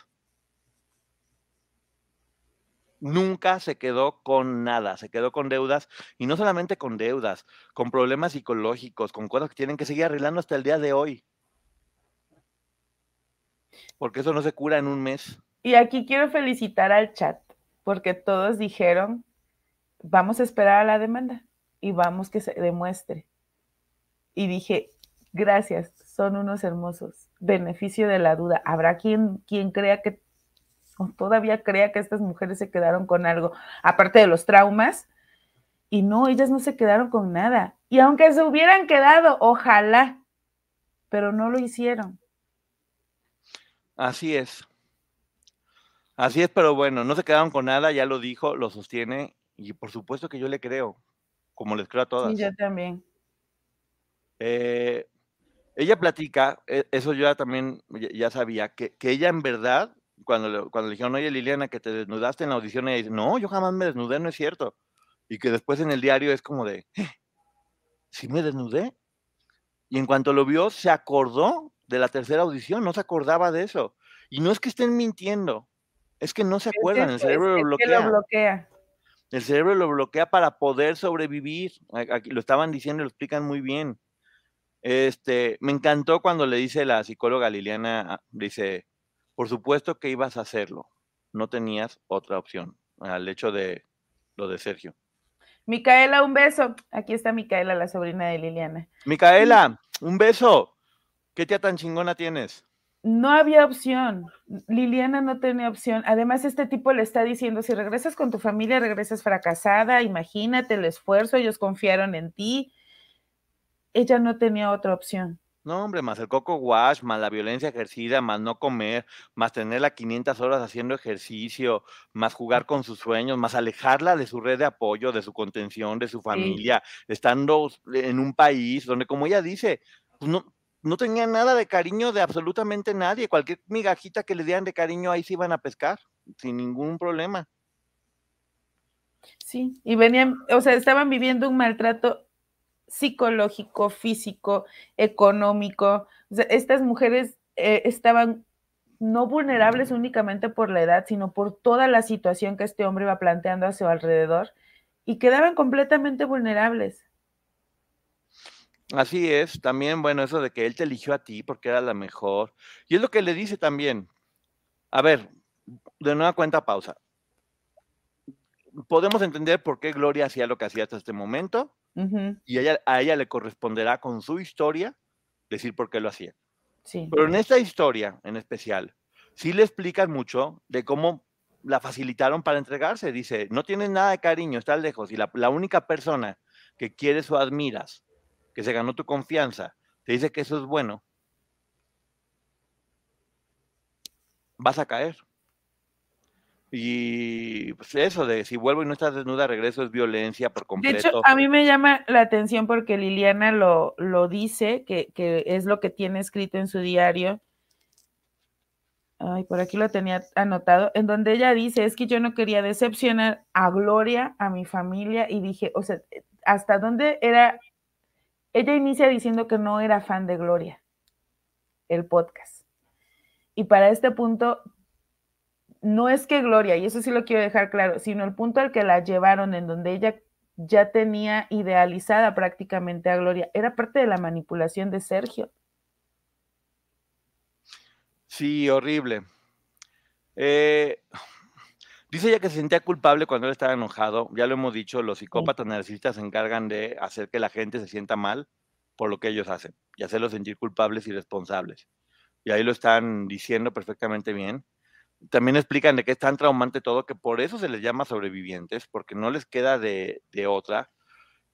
Nunca se quedó con nada, se quedó con deudas y no solamente con deudas, con problemas psicológicos, con cosas que tienen que seguir arreglando hasta el día de hoy. Porque eso no se cura en un mes. Y aquí quiero felicitar al chat, porque todos dijeron, vamos a esperar a la demanda y vamos que se demuestre. Y dije, gracias, son unos hermosos. Beneficio de la duda. Habrá quien, quien crea que, o todavía crea que estas mujeres se quedaron con algo, aparte de los traumas. Y no, ellas no se quedaron con nada. Y aunque se hubieran quedado, ojalá, pero no lo hicieron. Así es. Así es, pero bueno, no se quedaron con nada, ya lo dijo, lo sostiene y por supuesto que yo le creo, como les creo a todas. Sí, yo también. Eh, ella platica, e, eso yo ya también ya sabía, que, ella en verdad, cuando le, cuando le dijeron, oye Liliana, que te desnudaste en la audición, ella dice, no, yo jamás me desnudé, no es cierto. Y que después en el diario es como de, ¿Eh? ¿sí me desnudé? Y en cuanto lo vio, se acordó de la tercera audición, no se acordaba de eso. Y no es que estén mintiendo, es que no se acuerdan, el cerebro lo bloquea. El cerebro lo bloquea para poder sobrevivir. Aquí lo estaban diciendo y lo explican muy bien. Este, me encantó cuando le dice la psicóloga Liliana, ah, dice, por supuesto que ibas a hacerlo, no tenías otra opción al hecho de lo de Sergio. Micaela, un beso. Aquí está Micaela, la sobrina de Liliana. Micaela, un beso. ¿Qué tía tan chingona tienes? No había opción. Liliana no tenía opción. Además, este tipo le está diciendo, si regresas con tu familia, regresas fracasada, imagínate el esfuerzo, ellos confiaron en ti. Ella no tenía otra opción. No, hombre, más el coco wash, más la violencia ejercida, más no comer, más tenerla 500 horas haciendo ejercicio, más jugar con sus sueños, más alejarla de su red de apoyo, de su contención, de su familia, estando en un país donde, como ella dice, pues no, no tenía nada de cariño de absolutamente nadie. Cualquier migajita que le dieran de cariño, ahí se iban a pescar, sin ningún problema. Sí, y venían, o sea, estaban viviendo un maltrato psicológico, físico, económico. O sea, estas mujeres eh, estaban no vulnerables únicamente por la edad, sino por toda la situación que este hombre iba planteando a su alrededor y quedaban completamente vulnerables. Así es, también, bueno, eso de que él te eligió a ti porque era la mejor. Y es lo que le dice también. A ver, de nueva cuenta, pausa. Podemos entender por qué Gloria hacía lo que hacía hasta este momento y a ella le corresponderá con su historia decir por qué lo hacía. Sí. Pero en esta historia en especial, sí le explican mucho de cómo la facilitaron para entregarse. Dice, no tienes nada de cariño, estás lejos y la, la única persona que quieres o admiras que se ganó tu confianza, te dice que eso es bueno, vas a caer. Y pues eso de si vuelvo y no estás desnuda, regreso es violencia por completo. De hecho, a mí me llama la atención porque Liliana lo, lo dice, que, que, es lo que tiene escrito en su diario. Ay, por aquí lo tenía anotado, en donde ella dice, es que yo no quería decepcionar a Gloria, a mi familia, y dije, o sea, ¿hasta dónde era ella inicia diciendo que no era fan de Gloria, el podcast. Y para este punto, no es que Gloria, y eso sí lo quiero dejar claro, sino el punto al que la llevaron, en donde ella ya tenía idealizada prácticamente a Gloria, era parte de la manipulación de Sergio. Sí, horrible. Eh, Dice ella que se sentía culpable cuando él estaba enojado. Ya lo hemos dicho, los psicópatas narcisistas se encargan de hacer que la gente se sienta mal por lo que ellos hacen y hacerlos sentir culpables y responsables. Y ahí lo están diciendo perfectamente bien. También explican de que es tan traumante todo que por eso se les llama sobrevivientes, porque no les queda de, otra.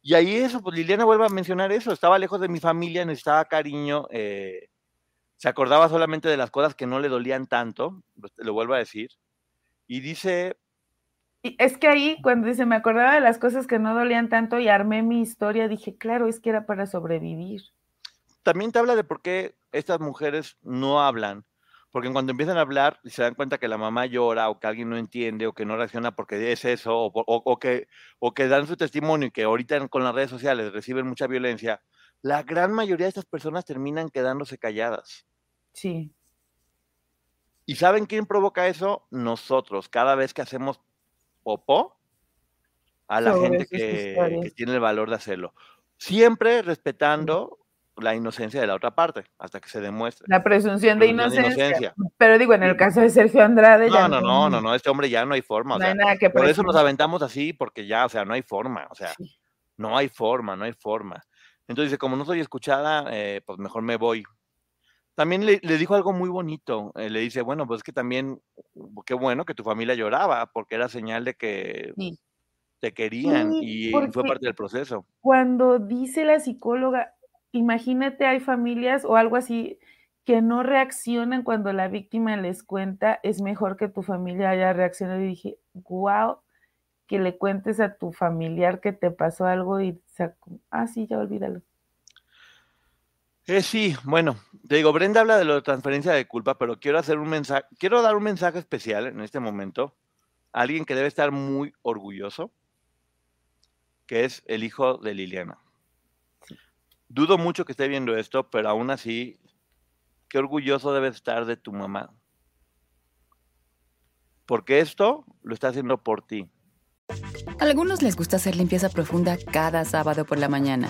Y ahí eso, pues Liliana vuelve a mencionar eso, estaba lejos de mi familia, necesitaba cariño, eh, se acordaba solamente de las cosas que no le dolían tanto, lo vuelvo a decir, y dice... es que ahí, cuando dice, me acordaba de las cosas que no dolían tanto y armé mi historia, dije, claro, es que era para sobrevivir. También te habla de por qué estas mujeres no hablan, porque cuando empiezan a hablar y se dan cuenta que la mamá llora o que alguien no entiende o que no reacciona porque es eso, o, o, que, o que dan su testimonio y que ahorita con las redes sociales reciben mucha violencia, la gran mayoría de estas personas terminan quedándose calladas. Sí. ¿Y saben quién provoca eso? Nosotros. Cada vez que hacemos popó a la gente que, tiene el valor de hacerlo. Siempre respetando la inocencia de la otra parte, hasta que se demuestre. La presunción de inocencia. Pero digo, en el caso de Sergio Andrade. No, no, no, no, no, este hombre ya no hay forma. no hay nada que por eso nos aventamos así, porque ya, o sea, no hay forma. O sea, no hay forma, no hay forma. Entonces, como no soy escuchada, eh, pues mejor me voy. También le, dijo algo muy bonito. Eh, le dice, bueno, pues que también, qué bueno que tu familia lloraba, porque era señal de que te querían y fue parte del proceso. Cuando dice la psicóloga, imagínate, hay familias o algo así que no reaccionan cuando la víctima les cuenta, es mejor que tu familia haya reaccionado. Y dije, wow, que le cuentes a tu familiar que te pasó algo y, ah, sí, ya olvídalo. Eh, sí, bueno, te digo, Brenda habla de la transferencia de culpa, pero quiero hacer un mensaje, quiero dar un mensaje especial en este momento a alguien que debe estar muy orgulloso, que es el hijo de Liliana. Dudo mucho que esté viendo esto, pero aún así, qué orgulloso debes estar de tu mamá. Porque esto lo está haciendo por ti. A algunos les gusta hacer limpieza profunda cada sábado por la mañana.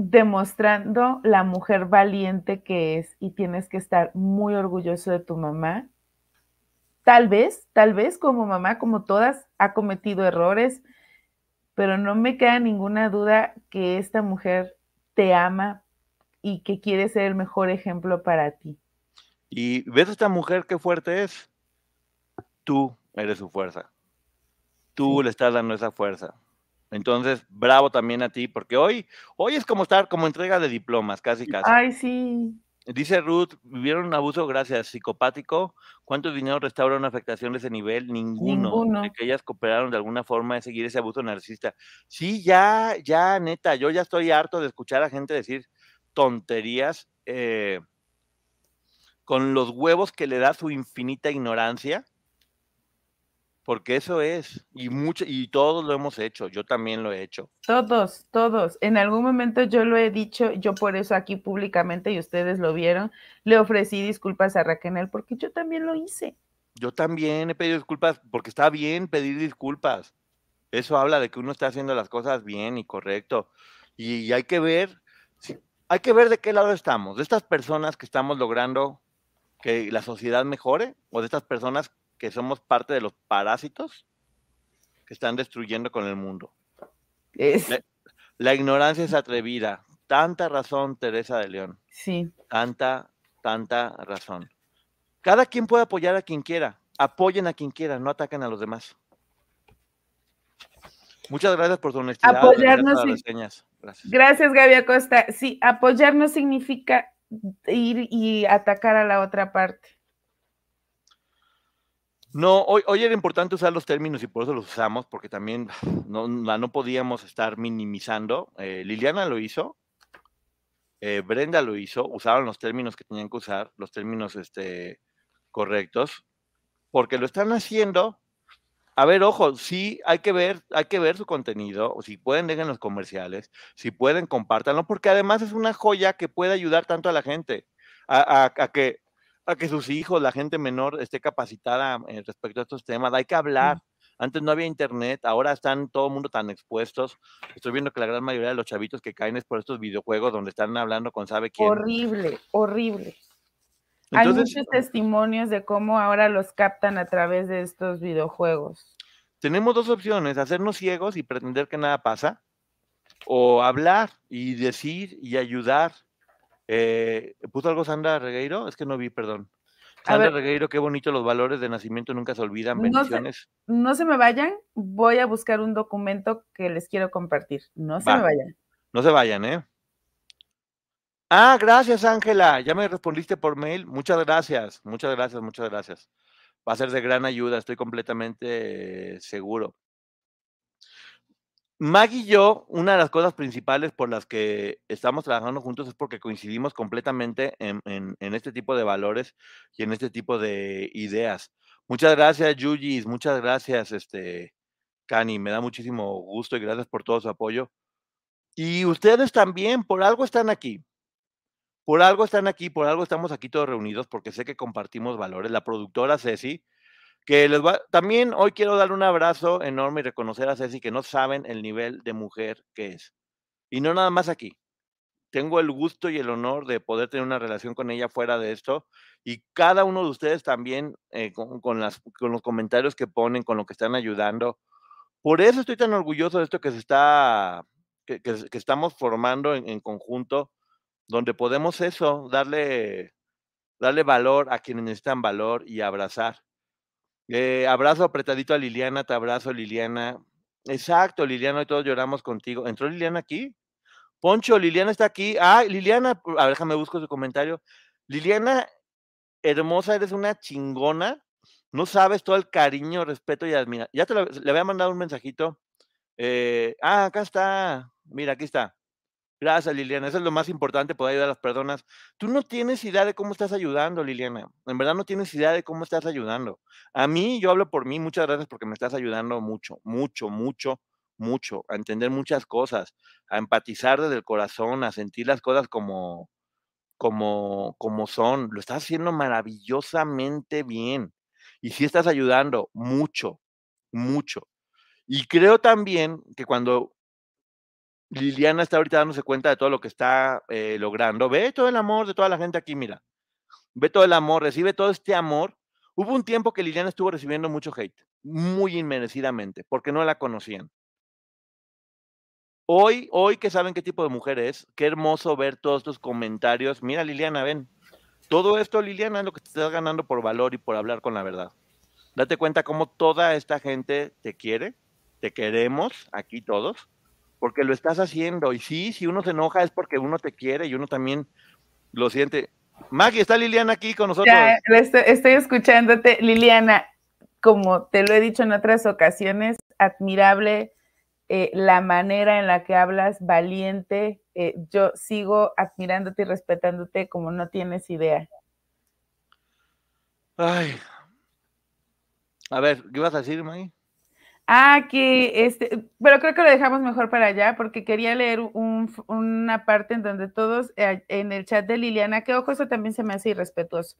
demostrando la mujer valiente que es y tienes que estar muy orgulloso de tu mamá. Tal vez, tal vez como mamá, como todas, ha cometido errores, pero no me queda ninguna duda que esta mujer te ama y que quiere ser el mejor ejemplo para ti. Y ves a esta mujer qué fuerte es. Tú eres su fuerza. Tú le estás dando esa fuerza. Entonces, bravo también a ti, porque hoy, hoy es como estar como entrega de diplomas, casi casi. Ay, sí. Dice Ruth, vivieron un abuso gracias psicopático. ¿Cuánto dinero restaura una afectación de ese nivel? Ninguno. Ninguno. De que ellas cooperaron de alguna forma de seguir ese abuso narcisista. Sí, ya, ya, neta, yo ya estoy harto de escuchar a gente decir tonterías eh, con los huevos que le da su infinita ignorancia porque eso es, y mucho, y todos lo hemos hecho, yo también lo he hecho. Todos, todos. En algún momento yo lo he dicho, yo por eso aquí públicamente, y ustedes lo vieron, le ofrecí disculpas a Raquel porque yo también lo hice. Yo también he pedido disculpas porque está bien pedir disculpas. Eso habla de que uno está haciendo las cosas bien y correcto. Y, hay que ver, hay que ver de qué lado estamos, de estas personas que estamos logrando que la sociedad mejore o de estas personas que somos parte de los parásitos que están destruyendo con el mundo. La, ignorancia es atrevida. Tanta razón, Teresa de León. Sí. Tanta, tanta razón. Cada quien puede apoyar a quien quiera. Apoyen a quien quiera, no ataquen a los demás. Muchas gracias por tu honestidad. Apoyarnos. Gracias, gracias, Gaby Acosta. Sí, apoyar no significa ir y atacar a la otra parte. No, hoy, hoy era importante usar los términos y por eso los usamos, porque también no, no podíamos estar minimizando. Eh, Liliana lo hizo, eh, Brenda lo hizo, usaron los términos que tenían que usar, los términos este, correctos, porque lo están haciendo. A ver, ojo, sí hay que ver, hay que ver su contenido, o si pueden dejen los comerciales, si pueden compártanlo, porque además es una joya que puede ayudar tanto a la gente a que a que sus hijos, la gente menor, esté capacitada eh, respecto a estos temas. Hay que hablar. Antes no había internet, ahora están todo el mundo tan expuestos. Estoy viendo que la gran mayoría de los chavitos que caen es por estos videojuegos donde están hablando con sabe quién. Horrible, horrible. Hay muchos testimonios de cómo ahora los captan a través de estos videojuegos. Tenemos dos opciones, hacernos ciegos y pretender que nada pasa, o hablar y decir y ayudar eh, ¿Puso algo Sandra Regueiro? Es que no vi, perdón. Sandra Regueiro, qué bonito, los valores de nacimiento nunca se olvidan. Bendiciones. No se, me vayan, voy a buscar un documento que les quiero compartir. No se me vayan. No se vayan, ¿eh? Ah, gracias, Ángela. Ya me respondiste por mail. Muchas gracias, muchas gracias, muchas gracias. Va a ser de gran ayuda, estoy completamente seguro. Maggie y yo, una de las cosas principales por las que estamos trabajando juntos es porque coincidimos completamente en, este tipo de valores y en este tipo de ideas. Muchas gracias, Yuyis, muchas gracias, este, Cani, me da muchísimo gusto y gracias por todo su apoyo. Y ustedes también, por algo están aquí. Por algo están aquí, por algo estamos aquí todos reunidos, porque sé que compartimos valores. La productora Ceci, que les va, también hoy quiero dar un abrazo enorme y reconocer a Ceci que no saben el nivel de mujer que es. Y no nada más aquí. Tengo el gusto y el honor de poder tener una relación con ella fuera de esto. Y cada uno de ustedes también eh, con, con los comentarios que ponen, con lo que están ayudando. Por eso estoy tan orgulloso de esto que se está, que, estamos formando en, en, conjunto, donde podemos eso, darle, darle valor a quienes necesitan valor y abrazar. Eh, abrazo apretadito a Liliana, te abrazo Liliana. Exacto, Liliana, hoy todos lloramos contigo. ¿Entró Liliana aquí? Poncho, Liliana está aquí. Ah, Liliana, a ver, déjame busco su comentario. Liliana, hermosa, eres una chingona. No sabes todo el cariño, respeto y admiración. Ya te le había mandado un mensajito. Eh, ah, acá está. Mira, aquí está. Gracias, Liliana. Eso es lo más importante, poder ayudar a las personas. Tú no tienes idea de cómo estás ayudando, Liliana. En verdad no tienes idea de cómo estás ayudando. A mí, yo hablo por mí, muchas gracias porque me estás ayudando mucho, mucho, mucho, mucho, a entender muchas cosas, a empatizar desde el corazón, a sentir las cosas como, como, como son. Lo estás haciendo maravillosamente bien. Y sí estás ayudando mucho, mucho. Y creo también que cuando Liliana está ahorita dándose cuenta de todo lo que está eh, logrando, ve todo el amor de toda la gente aquí, mira. Ve todo el amor, recibe todo este amor. Hubo un tiempo que Liliana estuvo recibiendo mucho hate, muy inmerecidamente, porque no la conocían. Hoy, hoy que saben qué tipo de mujer es, qué hermoso ver todos estos comentarios. Mira, Liliana, ven. Todo esto, Liliana, es lo que te estás ganando por valor y por hablar con la verdad. Date cuenta cómo toda esta gente te quiere, te queremos aquí todos, porque lo estás haciendo. Y sí, si uno se enoja es porque uno te quiere y uno también lo siente. Maggie, está Liliana aquí con nosotros. Ya, estoy, estoy escuchándote, Liliana. Como te lo he dicho en otras ocasiones, admirable eh, la manera en la que hablas, valiente. Eh, yo sigo admirándote y respetándote como no tienes idea. Ay. A ver, ¿qué ibas a decir, May? Ah, que este, pero creo que lo dejamos mejor para allá porque quería leer un, una parte en donde todos eh, en el chat de Liliana, que ojo, eso también se me hace irrespetuoso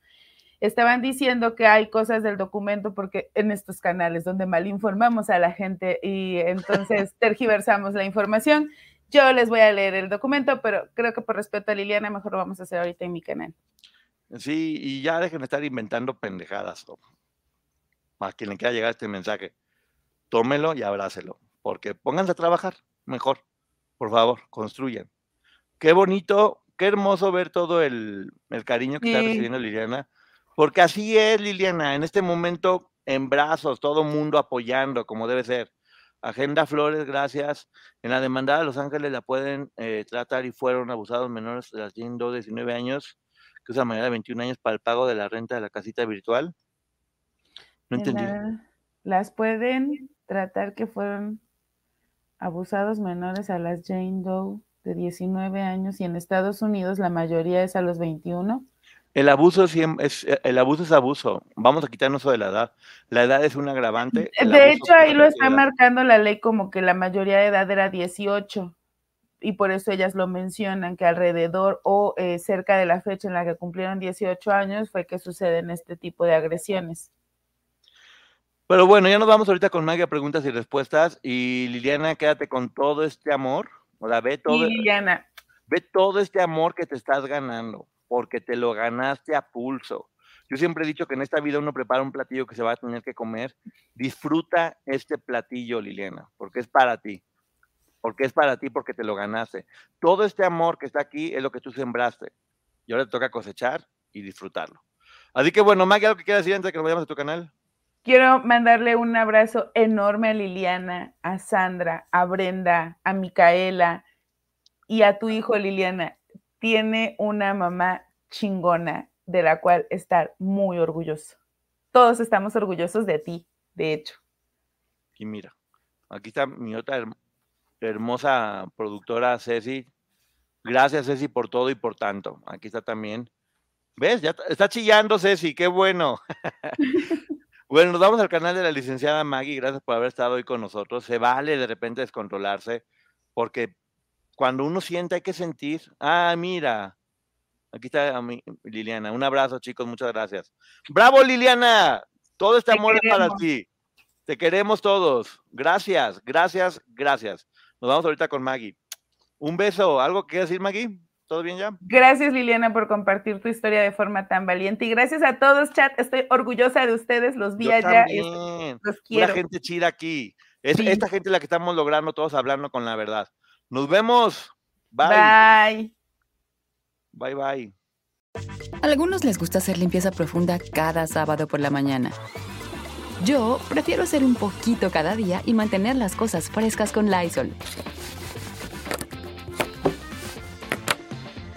estaban diciendo que hay cosas del documento porque en estos canales donde mal informamos a la gente y entonces tergiversamos la información. Yo les voy a leer el documento, pero creo que por respeto a Liliana, mejor lo vamos a hacer ahorita en mi canal. Sí, y ya dejen de estar inventando pendejadas. A quien le quiera llegar este mensaje, tómelo y abrácelo, porque pónganse a trabajar mejor. Por favor, construyan. Qué bonito, qué hermoso ver todo el, el cariño que está recibiendo Liliana porque así es, Liliana, en este momento en brazos, todo mundo apoyando como debe ser. Agenda Flores, gracias. En la demanda de Los Ángeles la pueden eh, tratar y fueron abusados menores de las 19 años, que usan mayor de 21 años para el pago de la renta de la casita virtual. No entendí. las pueden tratar que fueron abusados menores a las Jane Doe de 19 años y en Estados Unidos la mayoría es a los 21. El abuso es, eh, el abuso es abuso. Vamos a quitarnos eso de la edad. La edad es un agravante. De hecho, ahí lo está marcando la ley como que la mayoría de edad era 18 y por eso ellas lo mencionan, que alrededor o eh, cerca de la fecha en la que cumplieron 18 años fue que suceden este tipo de agresiones. Pero bueno, ya nos vamos ahorita con Maggie a preguntas y respuestas. Y Liliana, quédate con todo este amor. O sea, ve todo, Liliana. ve todo este amor que te estás ganando porque te lo ganaste a pulso. Yo siempre he dicho que en esta vida uno prepara un platillo que se va a tener que comer. Disfruta este platillo, Liliana, porque es para ti. Porque es para ti, porque te lo ganaste. Todo este amor que está aquí es lo que tú sembraste. Y ahora te toca cosechar y disfrutarlo. Así que bueno, Maggie, ¿algo que quieras decir antes de que nos vayamos a tu canal? Quiero mandarle un abrazo enorme a Liliana, a Sandra, a Brenda, a Micaela y a tu hijo Liliana tiene una mamá chingona de la cual estar muy orgulloso. Todos estamos orgullosos de ti, de hecho. Y mira, aquí está mi otra hermosa productora Ceci. Gracias Ceci por todo y por tanto. Aquí está también. ¿Ves? Ya está chillando Ceci, qué bueno. bueno, nos vamos al canal de la licenciada Maggie. Gracias por haber estado hoy con nosotros. Se vale de repente descontrolarse porque cuando uno siente hay que sentir. Ah, mira. Aquí está Liliana. Un abrazo, chicos. Muchas gracias. ¡Bravo, Liliana! Todo este amor es para ti. Te queremos todos. Gracias, gracias, gracias. Nos vamos ahorita con Maggie. Un beso. ¿Algo que decir, Maggie? ¿Todo bien ya? Gracias, Liliana, por compartir tu historia de forma tan valiente. Y gracias a todos, chat. Estoy orgullosa de ustedes. Los vi allá. Los quiero. Una gente chida aquí. Es esta gente la que estamos logrando todos hablando con la verdad. Nos vemos. Bye. Bye, bye. A algunos les gusta hacer limpieza profunda cada sábado por la mañana. Yo prefiero hacer un poquito cada día y mantener las cosas frescas con Lysol.